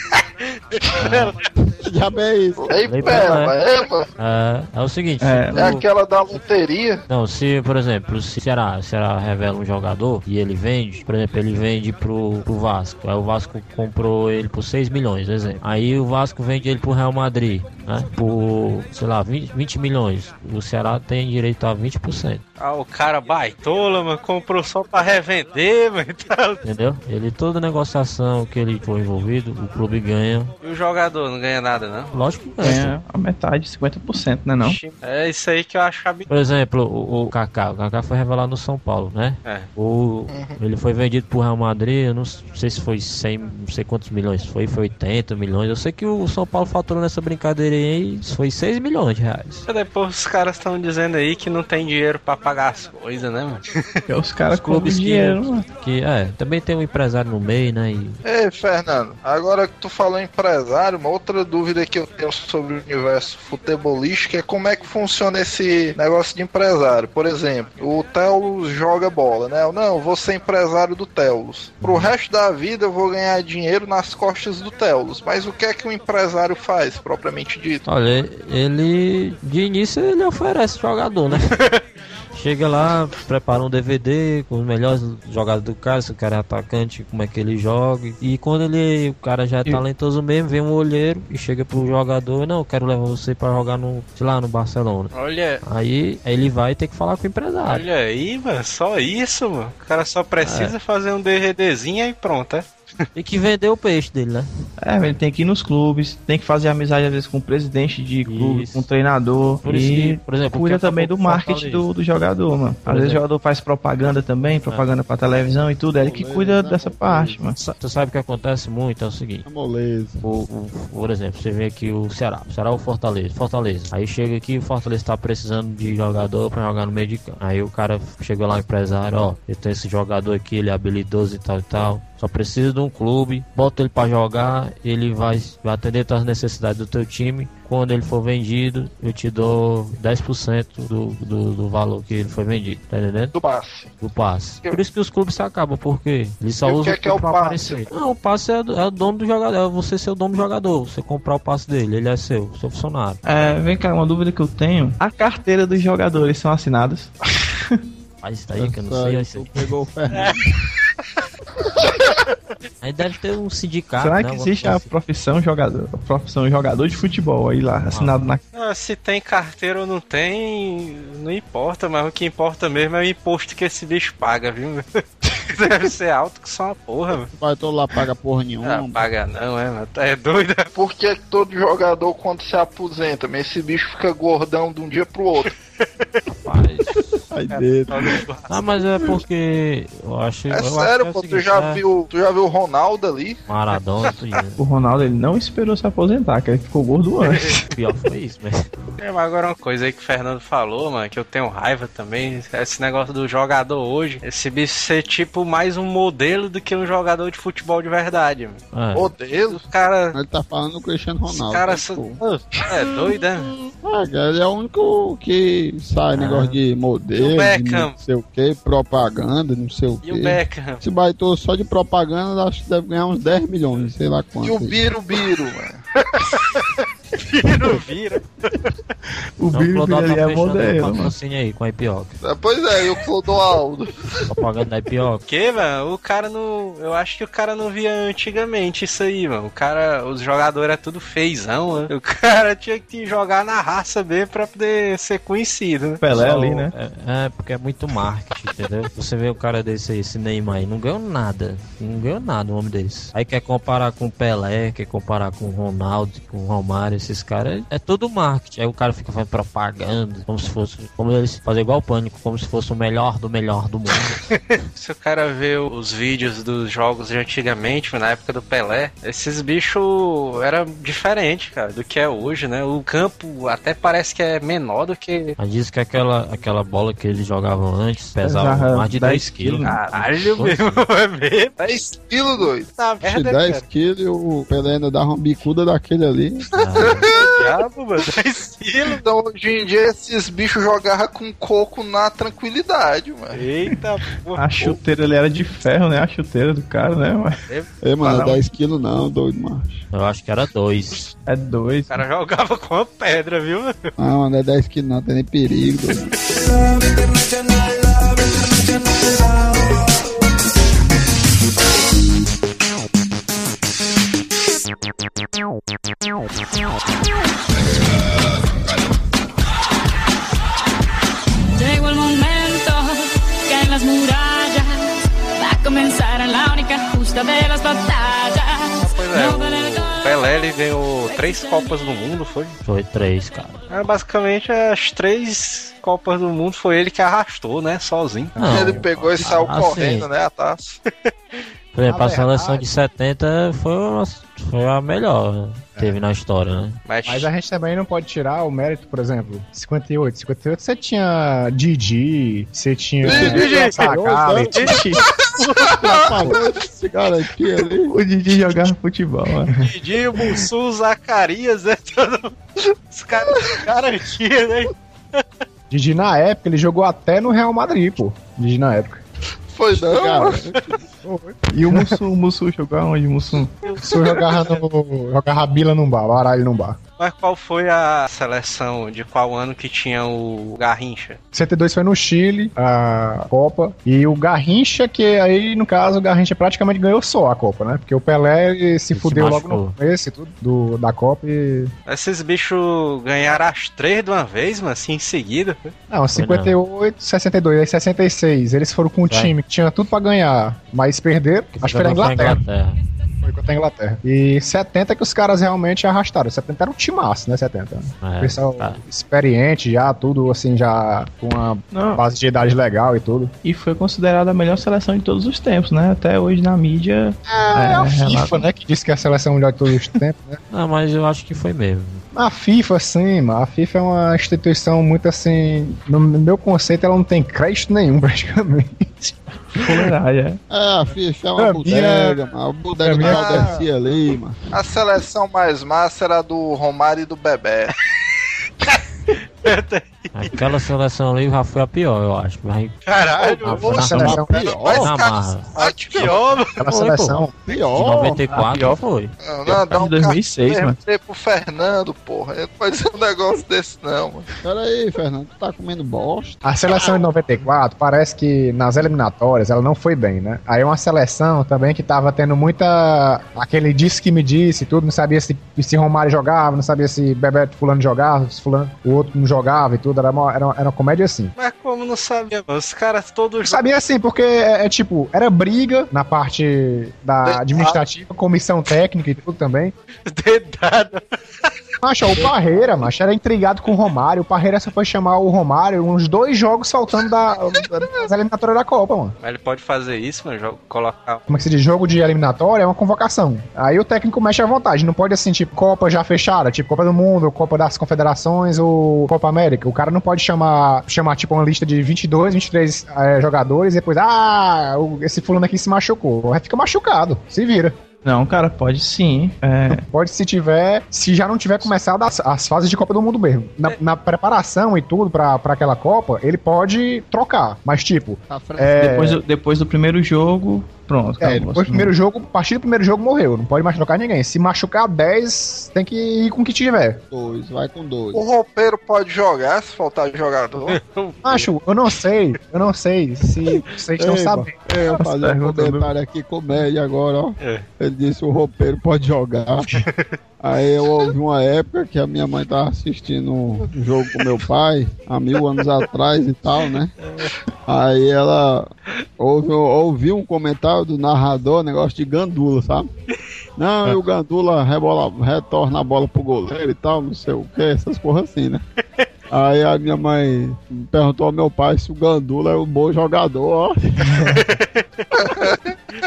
Diabo é isso? Ei, Lei pera, Pelé. epa, É, é o seguinte, É. se é aquela da loteria. Não, se, por exemplo, se o Ceará, Ceará revela um jogador e ele vende, por exemplo, ele vende pro, pro Vasco. Aí o Vasco comprou ele por 6 milhões, por exemplo. Aí o Vasco vende ele pro Real Madrid, né? Por, sei lá, 20, 20 milhões. O Ceará tem direito a 20%. Ah, o cara baitola, mano, comprou só pra revender, mano. Tá- Entendeu? Ele, toda negociação que ele for envolvido, o clube ganha. E o jogador não ganha nada, não? Lógico que ganha. É a metade, 50%, né não? É isso aí que eu acho absurdo. Por exemplo, o, o Kaká. O Kaká foi revelado no São Paulo, né? É. O, Ele foi vendido pro Real Madrid, eu não sei se foi 100, não sei quantos milhões foi, foi 80 milhões. Eu sei que o São Paulo faturou nessa brincadeira aí, foi 6 milhões de reais. Depois os caras estão dizendo aí que não tem dinheiro pra pagar as coisas, né, mano? Porque os caras que- dinheiro, mano. Que é, também tem um empresário no meio, né? E Ei, Fernando, agora que tu falou em empresário, uma outra dúvida que eu tenho sobre o universo futebolístico é como é que funciona esse negócio de empresário. Por exemplo, o Telos joga bola, né? Eu, Não, eu vou ser empresário do Telos. Pro resto da vida eu vou ganhar dinheiro nas costas do Telos. Mas o que é que um empresário faz, propriamente dito? Olha, ele de início ele oferece jogador, né? Chega lá, prepara um DVD com os melhores jogadores do cara, se o cara é atacante, como é que ele joga. E quando ele, o cara já é E- talentoso mesmo, vem um olheiro e chega pro jogador, não, eu quero levar você pra jogar no, sei lá, no Barcelona. Olha, Aí ele vai ter que falar com o empresário. olha aí, mano, só isso, mano. O cara só precisa fazer um DVDzinho e pronto, é? Tem que vender o peixe dele, né? É, ele tem que ir nos clubes, tem que fazer amizade às vezes com o presidente de clube, Isso. com o treinador. Por isso e que, por exemplo, cuida também do marketing Fortaleza. do, do jogador, mano. Por Às vezes o jogador faz propaganda também, propaganda pra televisão e tudo, é ele que cuida dessa parte, mano. Tu sabe o que acontece muito? É o seguinte. É moleza. O, o- por exemplo, você vê aqui o Ceará. O Ceará é o Fortaleza. Fortaleza. Aí chega aqui o Fortaleza tá precisando de jogador pra jogar no meio de campo. Aí o cara chegou lá, o empresário, ó, eu tenho esse jogador aqui, ele é habilidoso e tal e tal. Só precisa de um clube, bota ele pra jogar, ele vai, vai atender as necessidades do teu time. Quando ele for vendido, eu te dou 10% do, do, do valor que ele foi vendido, tá entendendo? Do passe. do passe. Por isso que os clubes se acabam, porque eles só o usam que é que é o pra passe? aparecer. Não, o passe é, do- é o dono do jogador, é você ser o dono do jogador, você comprar o passe dele, ele é seu, seu funcionário. É, vem cá, uma dúvida que eu tenho. A carteira dos jogadores são assinadas? Mas isso aí que eu não sei, pegou o. aí deve ter um sindicato, Será né? que alguma existe a assim. profissão jogador? A profissão jogador de futebol aí lá, assinado na. Ah, se tem carteira ou não tem, não importa, mas o que importa mesmo é o imposto que esse bicho paga, viu? Deve ser alto que só uma porra, mano. Vai todo lá paga porra Ah, nenhuma. paga não, é, mano. É doido. Por que que todo jogador, quando se aposenta, mas esse bicho fica gordão de um dia pro outro? Rapaz. Ai, dedo. Ah, mas é porque eu acho. É eu acho sério, que é o pô, tu seguinte, já é viu, tu já viu o Ronaldo ali? Maradona. O Ronaldo ele não esperou se aposentar, que ele ficou gordo antes. Pior foi isso, mas. É, mas agora uma coisa aí que o Fernando falou, mano, que eu tenho raiva também, esse negócio do jogador hoje, esse bicho ser tipo mais um modelo do que um jogador de futebol de verdade, mano. É. Modelo. Os caras. Ele tá falando do Cristiano Os Ronaldo. caras né, são. pô. É doido, né? Ah, cara, ele é o único que sai negócio de modelo, E de não sei o que, propaganda, não sei o E o que. Beckham? Esse baitou só de propaganda, acho que deve ganhar uns 10 milhões, sei lá quanto. E o Biro Biro, mano. Vira, vira. O Então, tá é fechando o modelo, mano. patrocínio aí com a Ipioca. Pois é, e o Clodoaldo. Propaganda da Ipioca. Que, mano? O cara não. Eu acho que o cara não via antigamente isso aí, mano. O cara. Os jogadores é tudo feizão, né? O cara tinha que jogar na raça mesmo pra poder ser conhecido, né? Pelé Só- ali, né? É, é, porque é muito marketing, entendeu? Você vê o cara desse aí, esse Neymar aí, não ganhou nada. Não ganhou nada o homem desse. Aí quer comparar com o Pelé, quer comparar com o Ronaldo, com o Romário, esses caras. É tudo marketing. Aí o cara fica fazendo propaganda, como se fosse. Como eles fazer igual o pânico, como se fosse o melhor do melhor do mundo. Se o cara vê os vídeos dos jogos de antigamente, na época do Pelé, esses bichos era diferente, cara, do que é hoje, né? O campo até parece que é menor do que. Mas diz que aquela, aquela bola que eles jogavam antes pesava Pesava mais de 10 10 quilos. Caralho, mesmo, é mesmo. 10 quilos, doido. Tá merda, 10 cara. quilos e o Pelé ainda dava uma bicuda daquele ali. Ah, Diabo, mano, 10 quilos. Então hoje em dia esses bichos jogavam com coco na tranquilidade, mano. Eita, porra. A chuteira ali era de ferro, né? A chuteira do cara, né? Mas Ei, mano, Ah, não. é 10 quilos não, doido, macho. Eu acho que era dois. é dois. O cara jogava com a pedra, viu? Ah, mano, é 10 quilos não, tem nem perigo, Llegó el momento que en las murallas va a comenzar la única justa de las batallas. Pois é, o Pelé ele ganhou três Copas do Mundo, foi? Foi três, cara. É, basicamente, as três Copas do Mundo foi ele que arrastou, né? Sozinho. Não, Ele pegou e saiu assim, correndo, né, a taça. Por exemplo, a seleção de 70 foi, uma, foi a melhor né, que teve na história, né? Mas, Mas a gente também não pode tirar o mérito, por exemplo, 58. 58 você tinha Didi, você tinha Didi, Sakali, Apagou esse garantia ali. O Didi jogava futebol, mano. Didi, Mussu, Zacarias, né? Todo... Os caras garantia, né? Didi na época, ele jogou até no Real Madrid, pô. Didi na época. Foi não, Cara. E o Mussu, o Mussu jogou aonde, Mussu? Se eu jogava no. jogava bila num bar, baralho num bar. Mas qual foi a seleção de qual ano que tinha o Garrincha? 62 foi no Chile, a Copa. E o Garrincha, que aí, no caso, o Garrincha praticamente ganhou só a Copa, né? Porque o Pelé ele se Ele se fudeu logo no começo tudo do, da Copa e. Esses bichos ganharam as três de uma vez, mas assim em seguida. Não, 58, 62, aí 66. Eles foram com um time que tinha tudo pra ganhar, mas perderam. Acho que foi na Inglaterra. Inglaterra. Foi contra a Inglaterra. E 70 que os caras realmente arrastaram. 70 era um timaço, né? 70. É, Pessoal tá. experiente já, tudo assim, já com uma Não. base de idade legal e tudo. E foi considerada a melhor seleção de todos os tempos, né? Até hoje na mídia. É, a FIFA, Renato. né? Que disse que é a seleção melhor de todos os tempos, né? Não, mas eu acho que foi mesmo. A FIFA, sim, mano. A FIFA é uma instituição muito assim. No meu conceito, ela não tem crédito nenhum, praticamente. É. É, ficha, é Pra uma bodega, mano. A bodega pra do é- ali, mano. A seleção mais massa era do Romário e do Bebé. Aquela seleção ali já foi a pior, eu acho. Mas Caralho, Ah, pô, na- seleção- pior, Mas, na marra. a pior, mano. Aquela Foi, seleção. De pior. 94 pior. foi. Não, não, dá um de 2006, cartão mano. pro Fernando, porra. Ele não pode dizer um negócio desse, não, mano. Pera aí, Fernando, tu tá comendo bosta? A seleção de 94 parece que nas eliminatórias ela não foi bem, né? Aí uma seleção também que tava tendo muita. aquele disse que me disse, tudo, não sabia se, se Romário jogava, não sabia se Bebeto Fulano jogava, se Fulano, o outro não jogava e tudo. Era uma, era uma, era uma comédia assim. Mas como não sabia, mano? Os caras todos Sabia assim, porque é, é tipo, era briga na parte da administrativa, comissão técnica e tudo também. dedados. Macho, o Parreira, macho, era intrigado com o Romário. O Parreira só foi chamar o Romário uns dois jogos faltando da, das eliminatórias da Copa, mano. Mas ele pode fazer isso, mano? Colocar. como é que se diz, jogo de eliminatória é uma convocação. Aí o técnico mexe à vontade, não pode assim, tipo, Copa já fechada, tipo Copa do Mundo, Copa das Confederações ou Copa América. O cara não pode chamar, chamar tipo, uma lista de 22, 23 eh, jogadores e depois, ah, esse fulano aqui se machucou. Aí fica machucado, se vira. Não, cara, pode sim. É, Pode se tiver, se já não tiver começado as, as fases de Copa do Mundo mesmo. Na, na preparação e tudo pra, pra aquela Copa, ele pode trocar. Mas, tipo, Tá é, depois, do, depois do primeiro jogo, pronto. É, acabou, depois do primeiro jogo, a partir do primeiro jogo morreu. Não pode mais trocar ninguém. Se machucar 10, tem que ir com o que tiver. Dois, vai com dois. O roupeiro pode jogar se faltar jogador. Macho, eu não sei, eu não sei se vocês estão Ei, sabendo. Eu vou fazer um comentário aqui, comédia agora, ó. É. Ele disse o roupeiro pode jogar. Aí eu ouvi uma época que a minha mãe tava assistindo um jogo com meu pai, há mil anos atrás e tal, né? Aí ela ouviu um comentário do narrador, negócio de gandula, sabe? Não, e o gandula rebola, retorna a bola pro goleiro e tal, não sei o que, essas porra assim, né? Aí a minha mãe perguntou ao meu pai se o Gandula é um bom jogador, ó.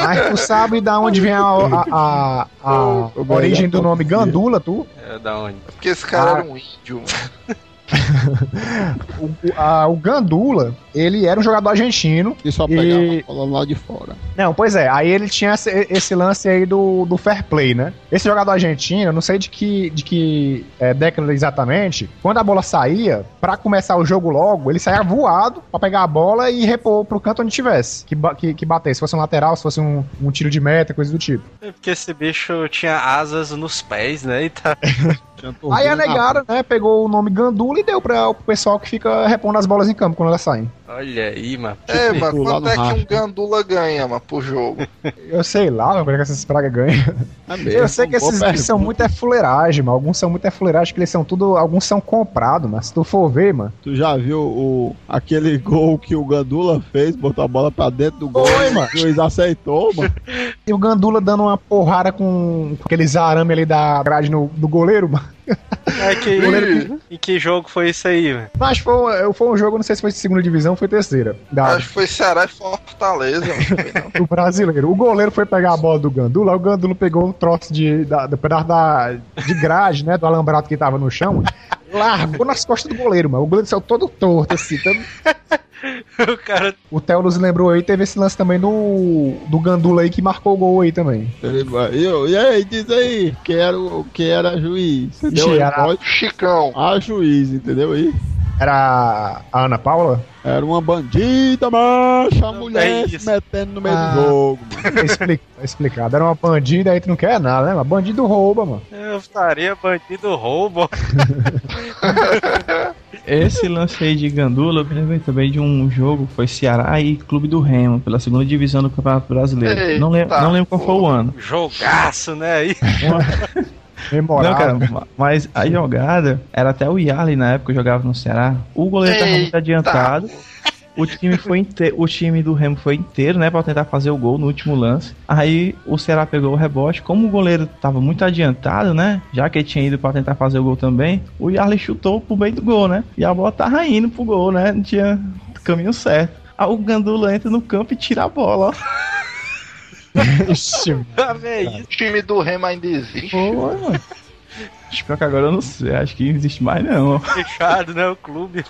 Mas tu sabe da onde vem a, a, a- a origem do nome. Gandula, tu? É, da onde? Porque esse cara Ah. era um índio, mano. O, a- o Gandula, ele era um jogador argentino. E só E- pegava a bola lá de fora. Não, pois é, aí ele tinha esse, esse lance aí do, do fair play, né? Esse jogador argentino, eu não sei de que, de que é, década exatamente, quando a bola saía, pra começar o jogo logo, ele saía voado pra pegar a bola e repor pro canto onde tivesse, que, que, que batesse, se fosse um lateral, se fosse um, um tiro de meta, coisa do tipo. É Porque esse bicho tinha asas nos pés, né? E tá... Aí a negada, né, pegou o nome Gandula e deu pra o pessoal que fica repondo as bolas em campo quando elas saem. Olha aí, mano. É, mano, lá quanto é que um gandula ganha, mano, por jogo? Eu sei lá, mano, como é que essas pragas ganham. É mesmo, Eu sei que esses bichos são muito é fuleiragem, mano. Alguns são muito é fuleiragem, que eles são tudo. Alguns são comprados, mas se tu for ver, mano. Tu já viu o, aquele gol que o Gandula fez, botou a bola pra dentro do gol Foi, e mano. o juiz aceitou, mano. E o Gandula dando uma porrada com, com aqueles arame ali da grade no, do goleiro, mano. É que, Goleiro- em que jogo foi isso aí, velho? Mas foi, um- foi um jogo, não sei se foi de segunda divisão ou foi terceira. Da, Acho que foi Ceará e Fortaleza, do brasileiro. O goleiro foi pegar a bola do Gandula, o Gandula pegou um troço de, da, do pedaço da, de grade, né? Do alambrado que tava no chão. Largou nas costas do goleiro, mano. O goleiro saiu todo torto, assim. todo- O cara O Theo nos lembrou aí, teve esse lance também do, do Gandula aí que marcou o gol aí também. Ele e, eu- e aí, diz aí, quem era, quem era juiz? Entendeu? Era- Chicão. A juiz, entendeu aí? Era a Ana Paula? Era uma bandida, macho, a mulher é se metendo no meio Ah. do jogo, mano. Tá expli- explicado. Era uma bandida aí tu não quer nada, né? Mas bandido rouba, mano. Eu estaria bandido roubo. Esse lance aí de Gandula, eu me lembrei também de um jogo, foi Ceará e Clube do Remo, pela segunda divisão do Campeonato Brasileiro. Eita, não, lem não lembro qual foi o ano. Jogaço, né? Aí. Memorável. Não, cara, ma- mas a jogada era até o Yarley na época que jogava no Ceará. O goleiro tava muito Eita. adiantado. O time, foi inte- o time do Remo foi inteiro, né, pra tentar fazer o gol no último lance. Aí o Ceará pegou o rebote. Como o goleiro tava muito adiantado, né, já que ele tinha ido pra tentar fazer o gol também, o Yarley chutou pro meio do gol, né, e a bola tava indo pro gol, né, não tinha caminho certo. Aí o Gandula entra no campo e tira a bola, ó. Ixi, Ah, velho. O time do Remo ainda existe. Foi, mano. Pior que agora eu não sei, acho que não existe mais não. Fechado, né? O clube.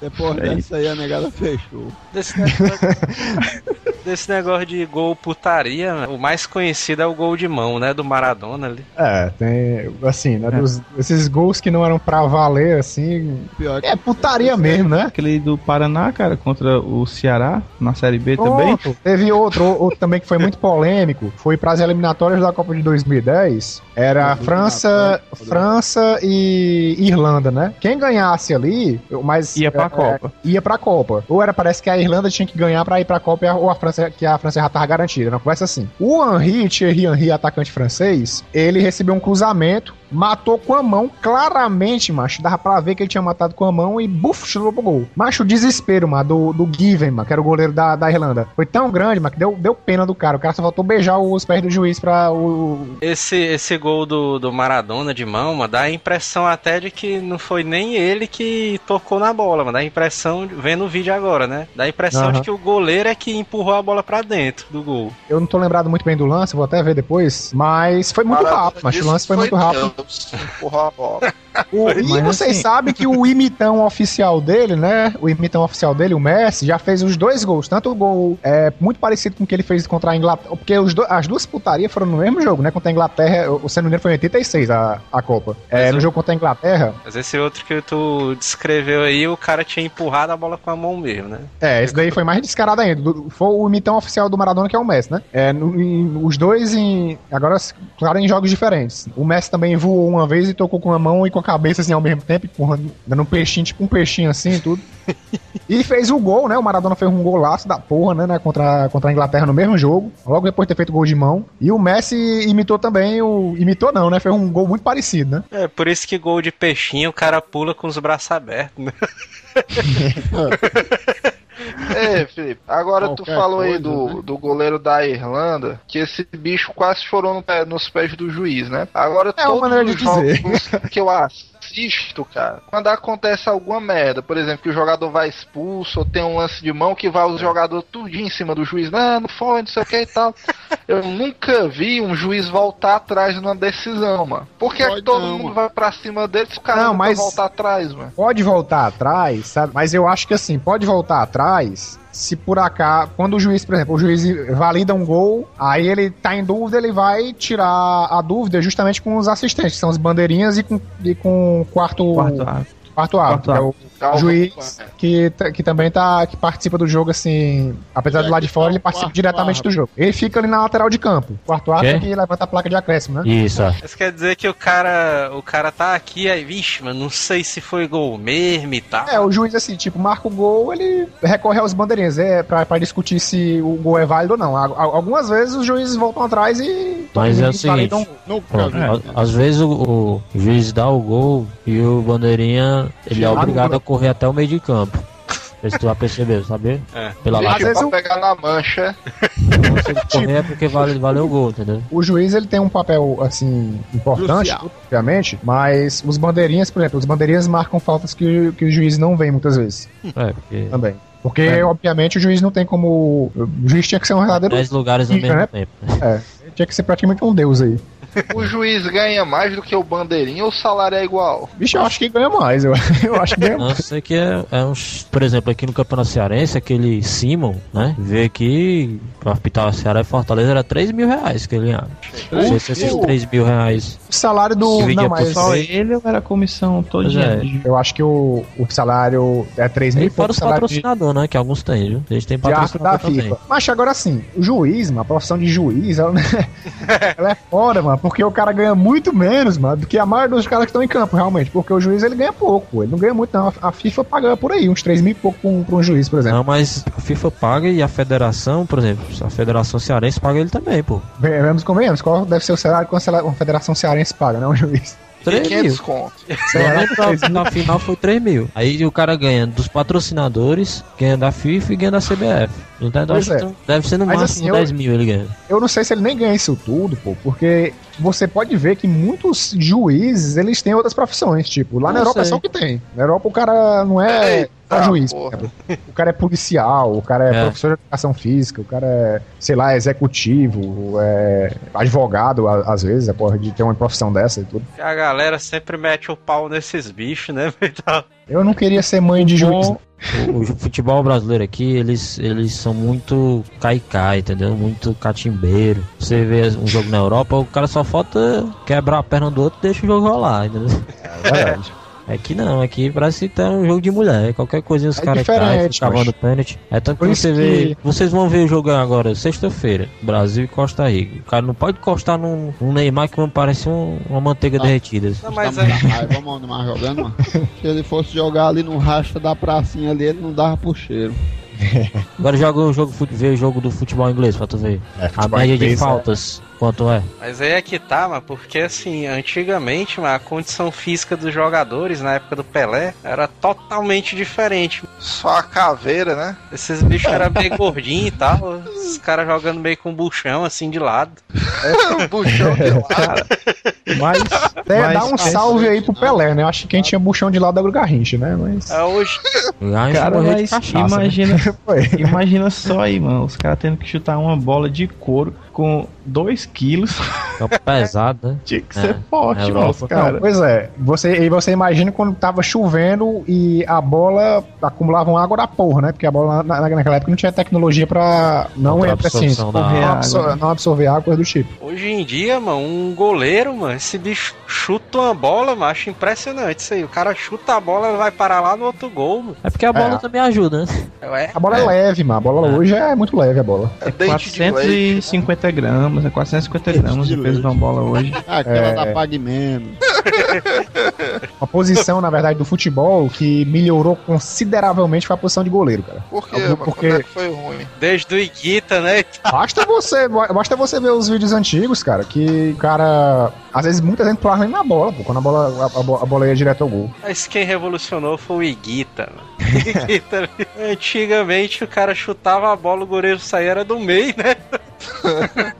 Depois É dessa aí a negada fechou. Desse negócio, desse negócio de gol putaria, né? o mais conhecido é o gol de mão, né? Do Maradona ali. É, tem. Assim, né? dos- esses gols que não eram pra valer, assim. Pior que É putaria mesmo, né? Aquele do Paraná, cara, contra o Ceará, na Série B também. Pronto. Teve outro, outro também que foi muito polêmico. Foi para as eliminatórias da Copa de 2010. Era França. França e Irlanda, né? Quem ganhasse ali, mas Ia pra é, Copa. é, ia pra Copa. Ou era parece que a Irlanda tinha que ganhar pra ir pra Copa e ou a França que a França já tava garantida. Não começa assim. O Henri, Thierry Henry, atacante francês, ele recebeu um cruzamento matou com a mão, claramente, macho. Dava pra ver que ele tinha matado com a mão e buf, chutou pro gol. Macho, o desespero, mano, do, do Given, mano, que era o goleiro da, da Irlanda. Foi tão grande, mano, que deu, deu pena do cara. O cara só faltou beijar os pés do juiz pra o. Esse, esse gol do, do Maradona de mão, mano, dá a impressão até de que não foi nem ele que tocou na bola, mano. Dá a impressão, vendo o vídeo agora, né? Dá a impressão Aham. de que o goleiro é que empurrou a bola pra dentro do gol. Eu não tô lembrado muito bem do lance, vou até ver depois. Mas foi muito Maradona rápido, mas o lance foi que muito rápido. Deus empurrou a bola. O- e Mas vocês assim- sabem que o imitão oficial dele, né? O imitão oficial dele, o Messi, já fez os dois gols. Tanto o gol é muito parecido com o que ele fez contra a Inglaterra. Porque do- as duas putarias foram no mesmo jogo, né? Contra a Inglaterra. O se não me engano, foi em 86 a, a Copa. É, no eu- jogo contra a Inglaterra. Mas esse outro que tu descreveu aí, o cara tinha empurrado a bola com a mão mesmo, né? É, esse daí foi mais descarado ainda. Do- Foi o imitão oficial do Maradona, que é o Messi, né? É, no- em- os dois em. Agora, claro, em jogos diferentes. O Messi também voou uma vez e tocou com a mão e com a cabeça assim ao mesmo tempo, empurrando, dando um peixinho, tipo um peixinho assim e tudo. e fez o gol, né? O Maradona fez um golaço da porra, né? né, Contra, contra a Inglaterra no mesmo jogo. Logo depois de ter feito gol de mão. E o Messi imitou também o. Imitou não, né? Fez um gol muito parecido, né? É, por isso que gol de peixinho o cara pula com os braços abertos, né? É, Felipe, agora tu Qualquer falou aí coisa, do, né? do goleiro da Irlanda, que esse bicho quase chorou no pé- nos pés do juiz, né? Agora É uma todos maneira de os jogos que eu assisto, cara, quando acontece alguma merda, por exemplo, que o jogador vai expulso ou tem um lance de mão que vai o jogador tudinho em cima do juiz, não, não foi, não sei o que e tal. Eu nunca vi um juiz voltar atrás numa decisão, mano. Por que, é que todo não, mundo vai pra cima dele se o cara Não, não, mas- voltar atrás, mano? Pode voltar atrás, sabe? Mas eu acho que assim, pode voltar atrás se por acaso, quando o juiz, por exemplo, o juiz valida um gol, aí ele tá em dúvida, ele vai tirar a dúvida justamente com os assistentes, que são os bandeirinhas e com, e com o quarto, Quarto árbitro. Quarto árbitro, Quarto que é o Calma, juiz que, tá- que também tá que participa do jogo assim, apesar do lado de fora, ele participa diretamente do árbitro. jogo. Ele fica ali na lateral de campo. Quarto árbitro Quê? que levanta a placa de acréscimo, né? Isso, é. Isso quer dizer que o cara, o cara tá aqui, aí, vixe, mano, não sei se foi gol mesmo e tal. É, o juiz, assim, tipo, marca o gol, ele recorre aos bandeirinhas, é, pra, pra discutir se o gol é válido ou não. Algumas vezes os juízes voltam atrás e. Mas é o seguinte, a- Às vezes o, o juiz dá o gol e o bandeirinha ele é obrigado a correr até o meio de campo. Não sei se tu já percebeu, sabe? É. Pela Às lata. vezes pra o- pegar na mancha. Então, se ele correr é porque vale, valeu o gol, entendeu? O juiz ele tem um papel assim importante, Crucial. obviamente, mas os bandeirinhas, por exemplo, os bandeirinhas marcam faltas que, que o juiz não vê muitas vezes É, porque também. Porque, É. obviamente, o juiz não tem como. O juiz tinha que ser um verdadeiro. 10 lugares ao mesmo né? tempo. É, tinha que ser praticamente um deus aí. O juiz ganha mais do que o bandeirinha ou o salário é igual? Bicho, eu acho que ganha mais. Eu, eu acho que ganha mais. eu sei que é, é uns. Por exemplo, aqui no Campeonato Cearense, aquele Simon, né? Pra apitar o Ceará e Fortaleza era 3 mil reais que ele ganhava. Não sei se esses 3 mil reais. O salário do. Não, mas. Só ele ou era a comissão todinha? é. Eu acho que o, o salário é 3 mil E e fora os salário de, patrocinadores, né? Que alguns têm, viu? Eles têm de arte da patrocinador. FIFA. Mas agora sim, o juiz, mano, a profissão de juiz, ela, ela é foda, mano, porque o cara ganha muito menos, mano, do que a maioria dos caras que estão em campo, realmente. Porque o juiz ele ganha pouco, pô, ele não ganha muito, não. A, FIFA paga por aí, uns 3 mil e pouco pra um, pra um juiz, por exemplo. Não, mas a FIFA paga e a federação, por exemplo, a Federação Cearense paga ele também, pô. Vemos, convenhamos, qual deve ser o salário que uma federação cearense paga, né? Um juiz. 3 mil. 500 conto. Menos na, na final foi 3 mil. Aí o cara ganha dos patrocinadores, ganha da FIFA e ganha da CBF. Então Pois é. deve ser no Mas, máximo assim, eu- 10 mil ele ganha. Eu não sei se ele nem ganha isso tudo, pô, porque você pode ver que muitos juízes, eles têm outras profissões, tipo, lá na Eu Europa é sei. só o que tem. Na Europa o cara não é juiz, porra. por exemplo. o cara é policial, o cara é, É. professor de educação física, o cara é, sei lá, executivo, é advogado, a- às vezes, é porra de ter uma profissão dessa e tudo. A galera sempre mete o pau nesses bichos, né? Eu não queria ser mãe de juiz. Bom, O, o futebol brasileiro aqui, eles, eles são muito caicai, entendeu? Muito catimbeiro. Você vê um jogo na Europa, o cara só falta quebrar a perna do outro e deixa o jogo rolar, entendeu? É verdade. Aqui não, aqui parece que tá um jogo de mulher. Qualquer coisinha os É caras caem, ficam cavando pênalti. É tanto que você vê. Vocês vão ver o jogo agora, sexta-feira, Brasil e Costa Rica. O cara não pode encostar num, num Neymar que parece um- uma manteiga derretida. não, mas Tá é, raiva, vamos Neymar jogando, mano. Se ele fosse jogar ali no racha da pracinha ali, ele não dava pro cheiro. Agora joga o jogo, vê o jogo do futebol inglês pra tu ver. É, A média de inglês, é- faltas, quanto é? Mas aí é que tá, mano, porque assim, antigamente, mano, a condição física dos jogadores na época do Pelé era totalmente diferente. Só a caveira, né? Esses bichos eram meio gordinhos e tal, os caras jogando meio com buchão assim de lado. o buchão de lado. cara, mas, É, mas dá um salve aí pro Pelé, né? Eu acho que quem tinha buchão de lado era o Garrincha, né? Mas. É, hoje, cara, mas cachaça, né? imagina, Foi. imagina só aí, mano, os caras tendo que chutar uma bola de couro com 2 quilos. Campo pesado, né? Tinha que É, ser forte, é os cara. Não, pois é. Você, e você imagina quando tava chovendo e a bola acumulava água da porra, né? Porque a bola na, na- naquela época não tinha tecnologia pra não Contra a entra assim, absorção da não, água. absor- não absorver água, coisa do tipo. hoje em dia, mano, um goleiro, mano, esse bicho chuta uma bola, mano, acho impressionante isso aí. O cara chuta a bola, vai parar lá no outro gol, mano. É porque a bola É. também ajuda, né? É, A bola é, leve, mano. A bola É. hoje é muito leve a bola. É dente de leite. 450 gramas, é 450 gramas de o peso de uma bola hoje. Aquela É. da Pague Menos. Uma posição, na verdade, do futebol que melhorou consideravelmente foi a posição de goleiro, cara. Por quê, Porque- é que foi ruim? desde o Iguita, né? Basta você, basta você ver os vídeos antigos, cara, que o cara. Às vezes muita gente pulava nem na bola, pô, quando a bola, a, a a bola ia direto ao gol. Mas quem revolucionou foi o Iguita, mano. Iguita, antigamente o cara chutava a bola, o goleiro saía era do meio, né?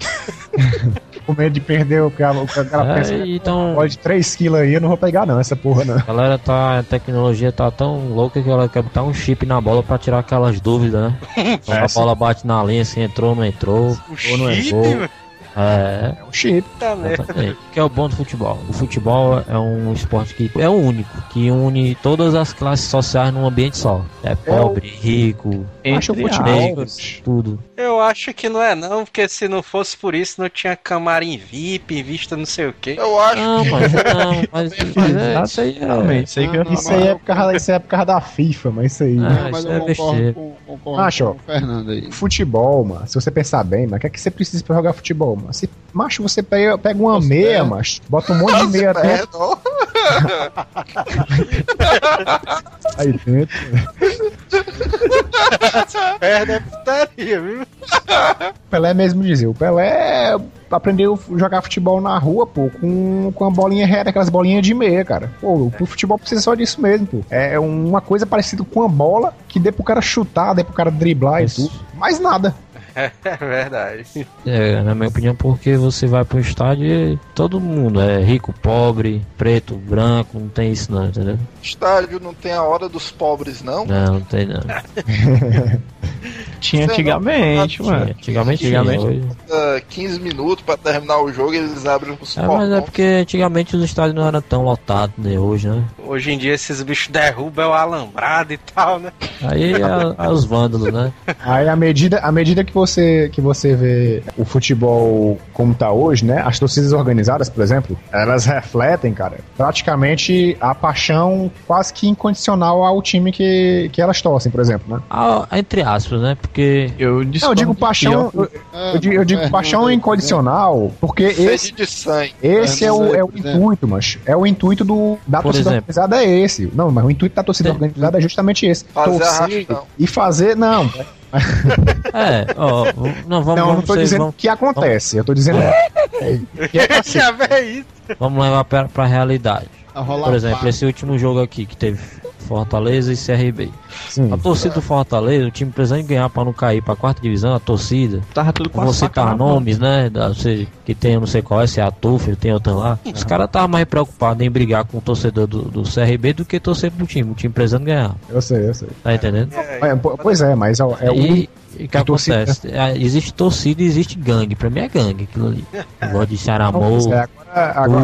com medo de perder o cara, o cara É, pensa, então- pode 3 quilos aí, eu não vou pegar não, essa porra não. A galera tá. A tecnologia tá tão louca que ela quer botar um chip na bola pra tirar aquelas dúvidas, né? Quando a bola bate na linha, se entrou, não entrou. O Ou não é gol. velho. É, É um chip. Tá exatamente. que é o bom do futebol. O futebol é um esporte que é o único, que une todas as classes sociais num ambiente só. É pobre, rico, o futebol. negros, tudo. Eu acho que não é não, porque se não fosse por isso não tinha camarim VIP, vista não sei o quê. Eu acho Não, que. mas não, mas, mas é, isso aí é. Exatamente, isso aí Isso aí é por causa, isso é por causa da FIFA, mas isso aí. Ah, Não, mas isso eu é concordo, com, concordo Acho, ó. com o Fernando aí. Futebol, mano, se você pensar bem, mas o que é que você precisa pra jogar futebol, mano? Se, macho, você pega, pega uma Os meia, pés. macho, bota um monte de meia É, dentro. Aí dentro. Perde a putaria, viu? Pelé mesmo dizia, o Pelé aprendeu a jogar futebol na rua, pô, com, com a bolinha reta, aquelas bolinhas de meia, cara. Pô, o futebol precisa só disso mesmo, pô. É uma coisa parecida com a bola que dê pro cara chutar, dê pro cara driblar Isso. e tudo. Mais nada. É verdade. É, na minha opinião, porque você vai pro estádio e todo mundo é rico, pobre, preto, branco, não tem isso não, entendeu? Estádio não tem a hora dos pobres, não. Não, não tem não. Tinha Você antigamente, Tinha, mano. Antigamente, Antigamente. tinha, hoje- Ah, 15 minutos pra terminar o jogo eles abrem os É, mas é porque antigamente os estádios não eram tão lotados, né? Hoje, né? Hoje em dia esses bichos derrubam o alambrado e tal, né? Aí é, é os vândalos, né? Aí, à medida, à medida que, você, que você vê o futebol como tá hoje, né? As torcidas organizadas, por exemplo, elas refletem, cara, praticamente a paixão quase que incondicional ao time que, que elas torcem, por exemplo, né? Ah, entre aspas, né? Porque Eu Não, eu digo paixão, eu, É, eu digo, eu digo Fernando paixão aí, incondicional, porque esse, de sangue. esse é o, é o intuito, mas é o intuito do, da Por torcida exemplo. organizada é esse. Não, mas o intuito da torcida Tem- organizada é justamente esse. Fazer Torcer arrastão. e fazer, não, É, ó, não, vamos, não, eu não vamos, tô ser- dizendo vamos, que acontece, eu tô dizendo que é assim. Vamos levar pra, pra realidade. A rolar Por exemplo, passe. esse último jogo aqui que teve Fortaleza e CRB. Sim. A torcida do Fortaleza, o time precisando ganhar pra não cair pra quarta divisão, a torcida. Tava tudo com Vou faca citar mão. nomes, né? Da, sei, que tem, eu não sei qual é, se é a Tufel, tem outra lá. Os caras estavam mais preocupados em brigar com o torcedor do, do CRB do que torcer pro time. O time precisando ganhar. Eu sei, eu sei. Tá entendendo? É, po- pois é, mas é, o- é o e e o que torcida- acontece? É, existe torcida e existe gangue. Pra mim é gangue aquilo ali. Negócio de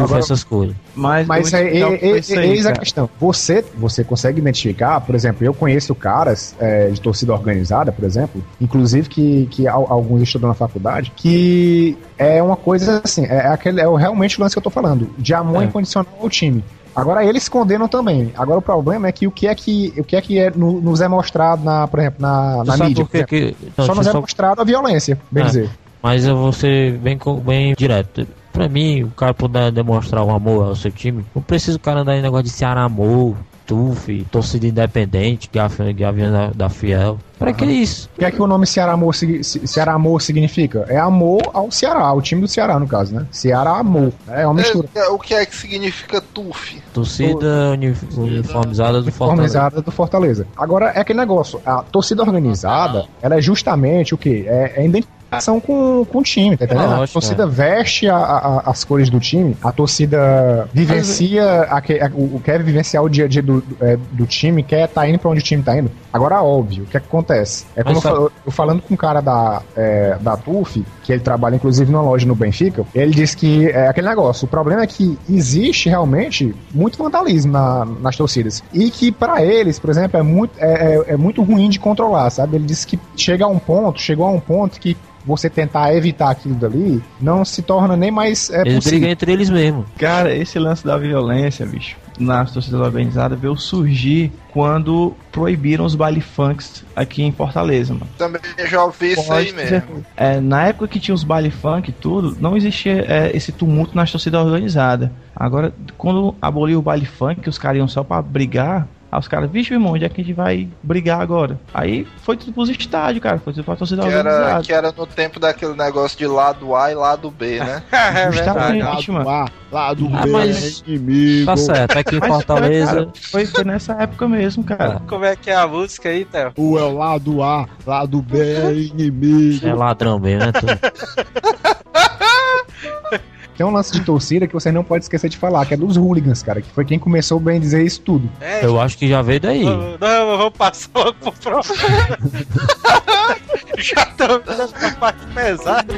pois é, essas coisas. Mas, Mas é, é, é, isso aí, eis a questão. Você, você consegue identificar, por exemplo, eu conheço caras é, de torcida organizada, por exemplo, inclusive que, que al- alguns estudam na faculdade, que é uma coisa assim, é, aquele, é realmente o lance que eu tô falando, de amor É. incondicional ao time. Agora eles condenam também. Agora o problema é que o que é que, o que, é que é, no- nos é mostrado na, por exemplo, na, na mídia. exemplo. que... Não, só nos é só- mostrado a violência, bem É. dizer. Mas eu vou ser bem, bem direto. Pra mim, o cara puder demonstrar o amor ao seu time, não precisa o cara andar em negócio de Ceará Amor, Tuf, torcida independente, Gavião Gavião da, da Fiel. Pra que isso? O que é que o nome Ceará Amor, Ceará Amor significa? É amor ao Ceará, ao time do Ceará, no caso, né? Ceará Amor. É uma mistura. É, o que é que significa TUF? Torcida uni- uniformizada do Fortaleza. Organizada do Fortaleza. Agora, é aquele negócio, a torcida organizada, ela é justamente o quê? É, é identificação com, com o time, tá entendendo? a Lógico, torcida veste a- a- as cores do time, a torcida vivencia, a- o, quer vivenciar o dia a dia do, é, do time, quer tá indo pra onde o time tá indo. Agora, óbvio, o que, é que acontece? É como eu, sabe- eu falando com um cara da, é, da TUF, que ele trabalha inclusive numa loja no Benfica, ele disse que é aquele negócio, o problema é que existe realmente muito vandalismo na- nas torcidas. E que pra eles, por exemplo, é muito, é, é- é muito ruim de controlar, sabe? Ele disse que chega a um ponto, chegou a um ponto que você tentar evitar aquilo dali não se torna nem mais é, Eles possível. brigam entre eles mesmos. Cara, esse lance da violência, bicho, nas torcidas organizadas veio surgir quando proibiram os baile funks aqui em Fortaleza, mano. Também já ouvi isso aí mesmo. É, na época que tinha os baile funk e tudo, não existia é, esse tumulto nas torcidas organizadas. Agora, quando aboliu o baile funk, os caras iam só pra brigar. Aí os caras, vixe, irmão, onde é que a gente vai brigar agora? Aí foi tudo pros estádios, cara. Foi tudo pra torcida Que era, organizada. que era no tempo daquele negócio de lado A e lado B, né? É Justamente, verdade. mano. Lá, lá do Ah, B, mas- inimigo. Tá certo, aqui em Fortaleza. Foi, cara, foi, foi nessa época mesmo, cara. Como é que é a música aí, Theo? O é o lado A, lado B é inimigo. É ladrão mesmo, né? Tem um lance de torcida que você não pode esquecer de falar, que é dos hooligans, cara, que foi quem começou bem dizer isso tudo. É, Eu acho que já veio daí. Não, não, vamos passar logo pro próximo. Já estamos nessa parte pesada.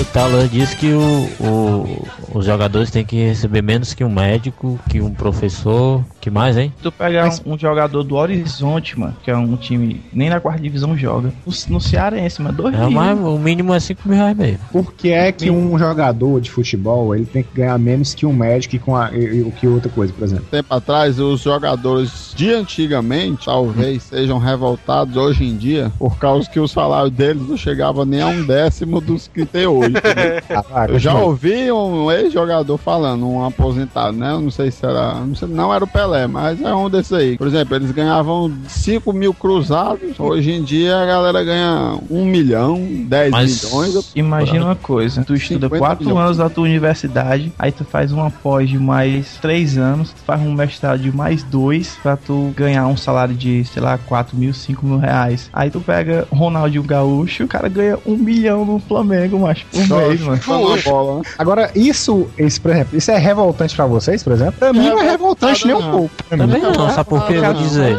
O Talan disse que o, o- os jogadores têm que receber menos que um médico, que um professor. Que mais, hein? Tu pega um, um jogador do Horizonte, mano, que é um time nem na quarta divisão joga. No, no Cearense, mano, dois É, mil. mas o mínimo é 5 mil reais mesmo. Por que é que um jogador de futebol ele tem que ganhar menos que um médico e com a, e, e- que outra coisa, por exemplo? Tempo atrás, os jogadores de antigamente talvez sejam revoltados hoje em dia por causa que o salário deles não chegava nem a um décimo dos que tem hoje. entendeu? Ah, Eu já ouvi um ex-jogador falando, um aposentado, né? Eu não sei se era. Não, sei- não era o Pelé, mas é um desses aí. Por exemplo, eles ganhavam 5 mil cruzados. Hoje em dia a galera ganha 1 milhão, 10 Mas- milhões. Imagina uma coisa, tu estuda 50 quatro milhões. anos na tua universidade, aí tu faz uma pós de mais três anos, tu faz um mestrado de mais dois pra tu ganhar um salário de, sei lá, 4 mil, 5 mil reais. Aí tu pega Ronaldinho Gaúcho, o cara ganha um milhão no Flamengo, macho, por mês, mano. Bola, né? Agora, isso, isso, por exemplo, isso é revoltante pra vocês, por exemplo? Pra mim não é revoltante nem um pouco. Também não, sabe por quê? Eu vou dizer.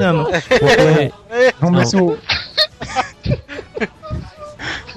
Porque Vamos ver se o.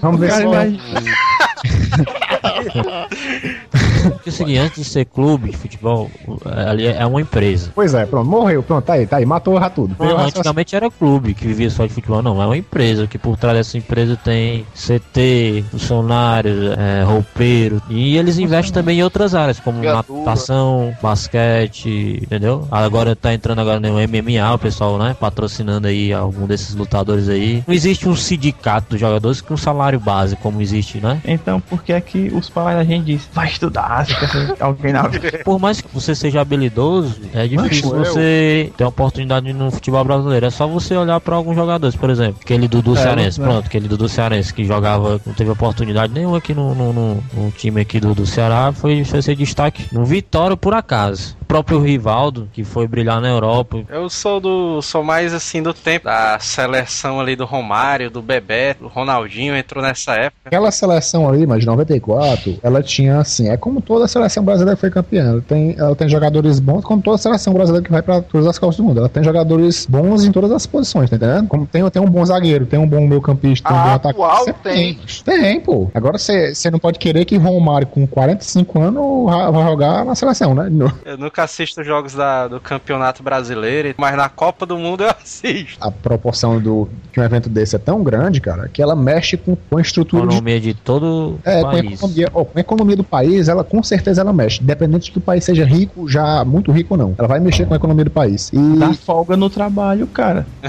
Vamos ver se o. Porque é o seguinte, antes de ser clube de futebol, ali é uma empresa. Pois é, pronto, morreu, pronto, tá aí, tá aí, matou já tudo. Não, antigamente era clube que vivia só de futebol, não. É uma empresa que por trás dessa empresa tem CT, funcionários, é, roupeiro. E eles investem também em outras áreas, como Criatura. natação, basquete, entendeu? Agora tá entrando agora no MMA, o pessoal, né? Patrocinando aí algum desses lutadores aí. Não existe um sindicato dos jogadores com um salário base, como existe, né? Então, por que é que os pais da gente dizem, vai estudar, ser alguém na Por mais que você seja habilidoso, é difícil eu- você ter uma oportunidade no futebol brasileiro. É só você olhar pra alguns jogadores, por exemplo, aquele Dudu É, Cearense, né? pronto, aquele Dudu Cearense que jogava, não teve oportunidade nenhuma aqui no, no, no- no time aqui do, do Ceará, foi, foi ser destaque no Vitória por acaso. O próprio Rivaldo, que foi brilhar na Europa. Eu sou do. sou mais assim do tempo da seleção ali do Romário, do Bebeto, o Ronaldinho entrou nessa época. Aquela seleção ali, mas de 94, ela tinha assim, é como toda a seleção brasileira que foi campeã. Ela tem, ela tem jogadores bons, como toda a seleção brasileira que vai pra todas as costas do mundo. Ela tem jogadores bons em todas as posições, tá entendendo? Como tem, tem um bom zagueiro, tem um bom meio campista, tem um bom atual atacante. Você tem. Tem, pô. Agora você não pode querer que Romário com 45 anos va- vai jogar na seleção, né? No- Eu nunca assisto jogos da- do Campeonato Brasileiro, mas na Copa do Mundo eu assisto. A proporção do que um evento desse é tão grande, cara, que ela mexe com, com a estrutura de Economia de todo É, o com a, país. economia, ó, com a economia do país, ela com certeza ela mexe. Independente de que o país seja rico, já muito rico ou não. Ela vai mexer com a economia do país. E Dá folga no trabalho, cara.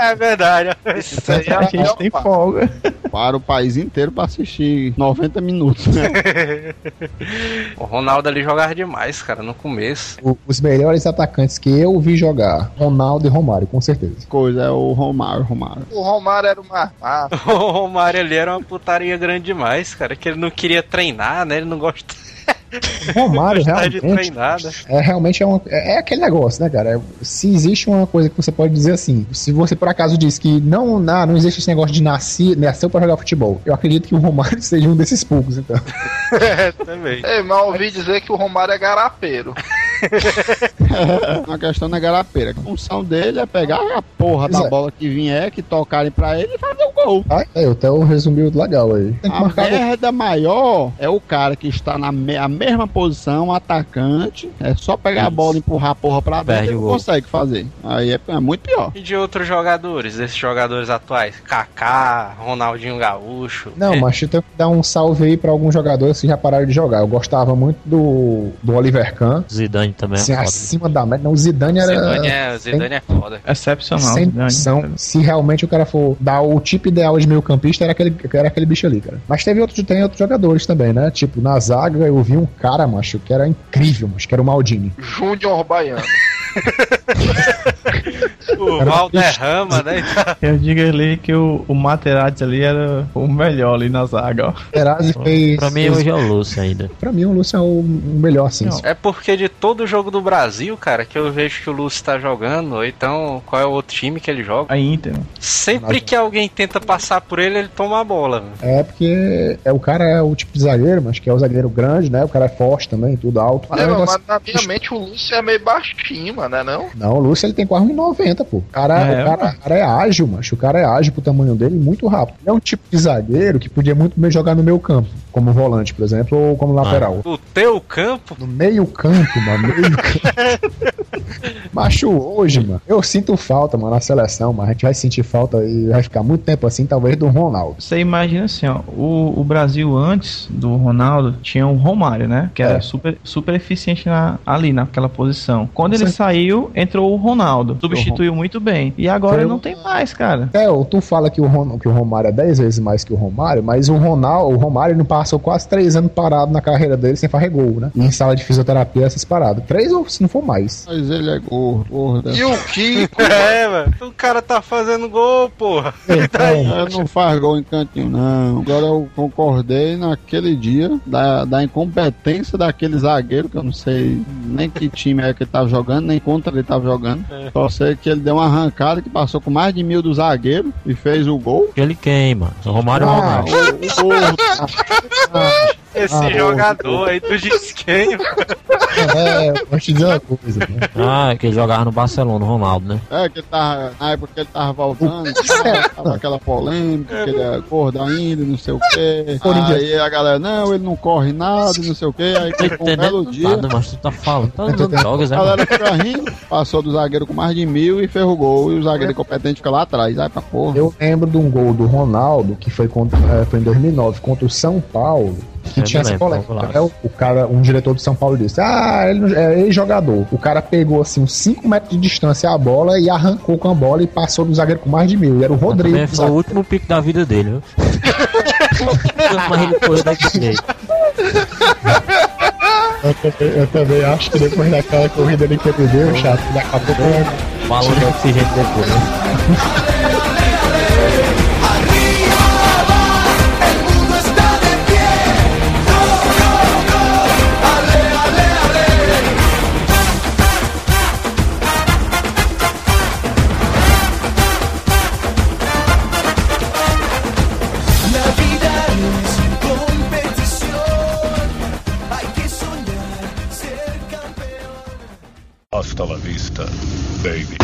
é verdade. Isso aí A é gente tem opa. folga. Para o país inteiro pra assistir 90 minutos, né? O Ronaldo ali jogava demais, cara, no começo. O- os melhores atacantes que eu vi jogar, Ronaldo e Romário, com certeza. Coisa é o Romário, Romário. O Romário era uma. Ah, O Romário ali era uma putaria grande demais, cara, que ele não queria treinar, né? Ele não gosta O Romário gostava de realmente é realmente é, uma, é, é aquele negócio, né, cara? É- se existe uma coisa que você pode dizer assim, se você por acaso diz que não, não, não existe esse negócio de nascer, nasceu pra jogar futebol, eu acredito que o Romário seja um desses poucos, então. É, também. ei, mas ouvi dizer que o Romário é garapeiro. A questão não é garapeira. A função dele é pegar a porra da é. bola que vier, que tocarem pra ele e fazer o gol. Ah, é, o Theo resumiu legal aí. Tem que A merda maior é o cara que está na me- a mesma posição, atacante. É só pegar a Isso. bola e empurrar a porra pra Perde dentro e não consegue fazer. Aí é, é muito pior. E de outros jogadores, desses jogadores atuais? Kaká, Ronaldinho Gaúcho. Não, É, mas eu tenho que dar um salve aí pra alguns jogadores que já pararam de jogar. Eu gostava muito do, do Oliver Kahn. Zidane também é Assim, foda. acima da média. Não, o Zidane era. Zidane é, Zidane é foda. Excepcional. Sem noção. Se realmente o cara for dar o tipo ideal de meio campista, era aquele, era aquele bicho ali, cara. Mas teve outros, tem outros jogadores também, né? Tipo, na zaga eu vi um cara, macho, que era incrível, macho, que era o Maldini. Júnior Baiano. O Valderrama, né? Eu digo ali que o, o Materazzi ali era o melhor ali na zaga, ó. Materazzi fez. Pra mim hoje é o Lúcio ainda. pra mim, o Lúcio é o, melhor, assim. Não. É porque de todo jogo do Brasil, cara, que eu vejo que o Lúcio tá jogando, ou então qual é o outro time que ele joga. A Inter. mano. Sempre que alguém tenta passar por ele, ele toma a bola. velho. É porque é, o cara é o tipo de zagueiro, mas que é o zagueiro grande, né? O cara é forte também, tudo alto. É, negócio- mas na minha mente o Lúcio é meio baixinho, mano, né não? Não, o Lúcio ele tem quase 1,90, pô. O cara, É, o, cara, o cara é ágil, macho. O cara é ágil pro tamanho dele e muito rápido. Ele é um tipo de zagueiro que podia muito bem jogar no meio campo, como volante, por exemplo, ou como lateral. O teu campo, No meio campo, mano. Meio campo. Macho, hoje, mano, eu sinto falta, mano, na seleção, mas a gente vai sentir falta e vai ficar muito tempo assim, talvez, do Ronaldo. Você imagina assim, ó, o, o Brasil antes do Ronaldo tinha o Romário, né? Que era É. super, super eficiente na, ali naquela posição. Quando Com ele certeza. saiu, entrou o Ronaldo. Substituiu muito bem. E agora Foi não tem mais, cara. É, ou tu fala que o, Ron, que o Romário é 10 vezes mais que o Romário, mas o Ronaldo, o Romário não passou quase 3 anos parado na carreira dele sem fazer gol, né? E em sala de fisioterapia, essas paradas. 3 ou se não for mais. Mas ele é gordo, gordo. E o Kiko, é, mano. O cara tá fazendo gol, porra. Ele não faz gol em cantinho, não. Agora eu concordei naquele dia da, da incompetência daquele zagueiro, que eu não sei nem que time é que ele tava jogando, nem contra ele tava jogando. Só sei que ele deu uma arrancada que passou com mais de mil do zagueiro e fez o gol. Ele queima. O Romário o Ah, Ronaldo. O, o gordo. Esse Ah, jogador aí do Gisquenho. É, vou te dizer uma coisa, né? Ah, que ele jogava no Barcelona, o Ronaldo, né? É, que ele tava, na época que ele tava voltando, tava aquela polêmica, que ele é gordo ainda, não sei o quê. Aí a galera, não, ele não corre nada, não sei o quê. Aí Tô um belo dia, nada, mas tu tá falando. Tá dando drogas, A né? mano? galera fica rindo, passou do zagueiro com mais de mil e fez o gol. E o zagueiro incompetente fica lá atrás. Aí pra porra. Eu lembro de um gol do Ronaldo, que foi, contra, eh, foi em 2009, contra o São Paulo. Que tinha essa polêmica. né? O, o cara, um diretor do São Paulo disse: Ah, ele não- é ex-jogador. O cara pegou assim uns 5 metros de distância a bola e arrancou com a bola e passou do zagueiro com mais de mil. E era o Rodrigo. Foi o zagueiro. último pico da vida dele? Mas ele. Eu, também- eu também acho que depois daquela corrida ali que ele deu, chato, daqui a pouco Falou de oxigênio depois, né? Baby.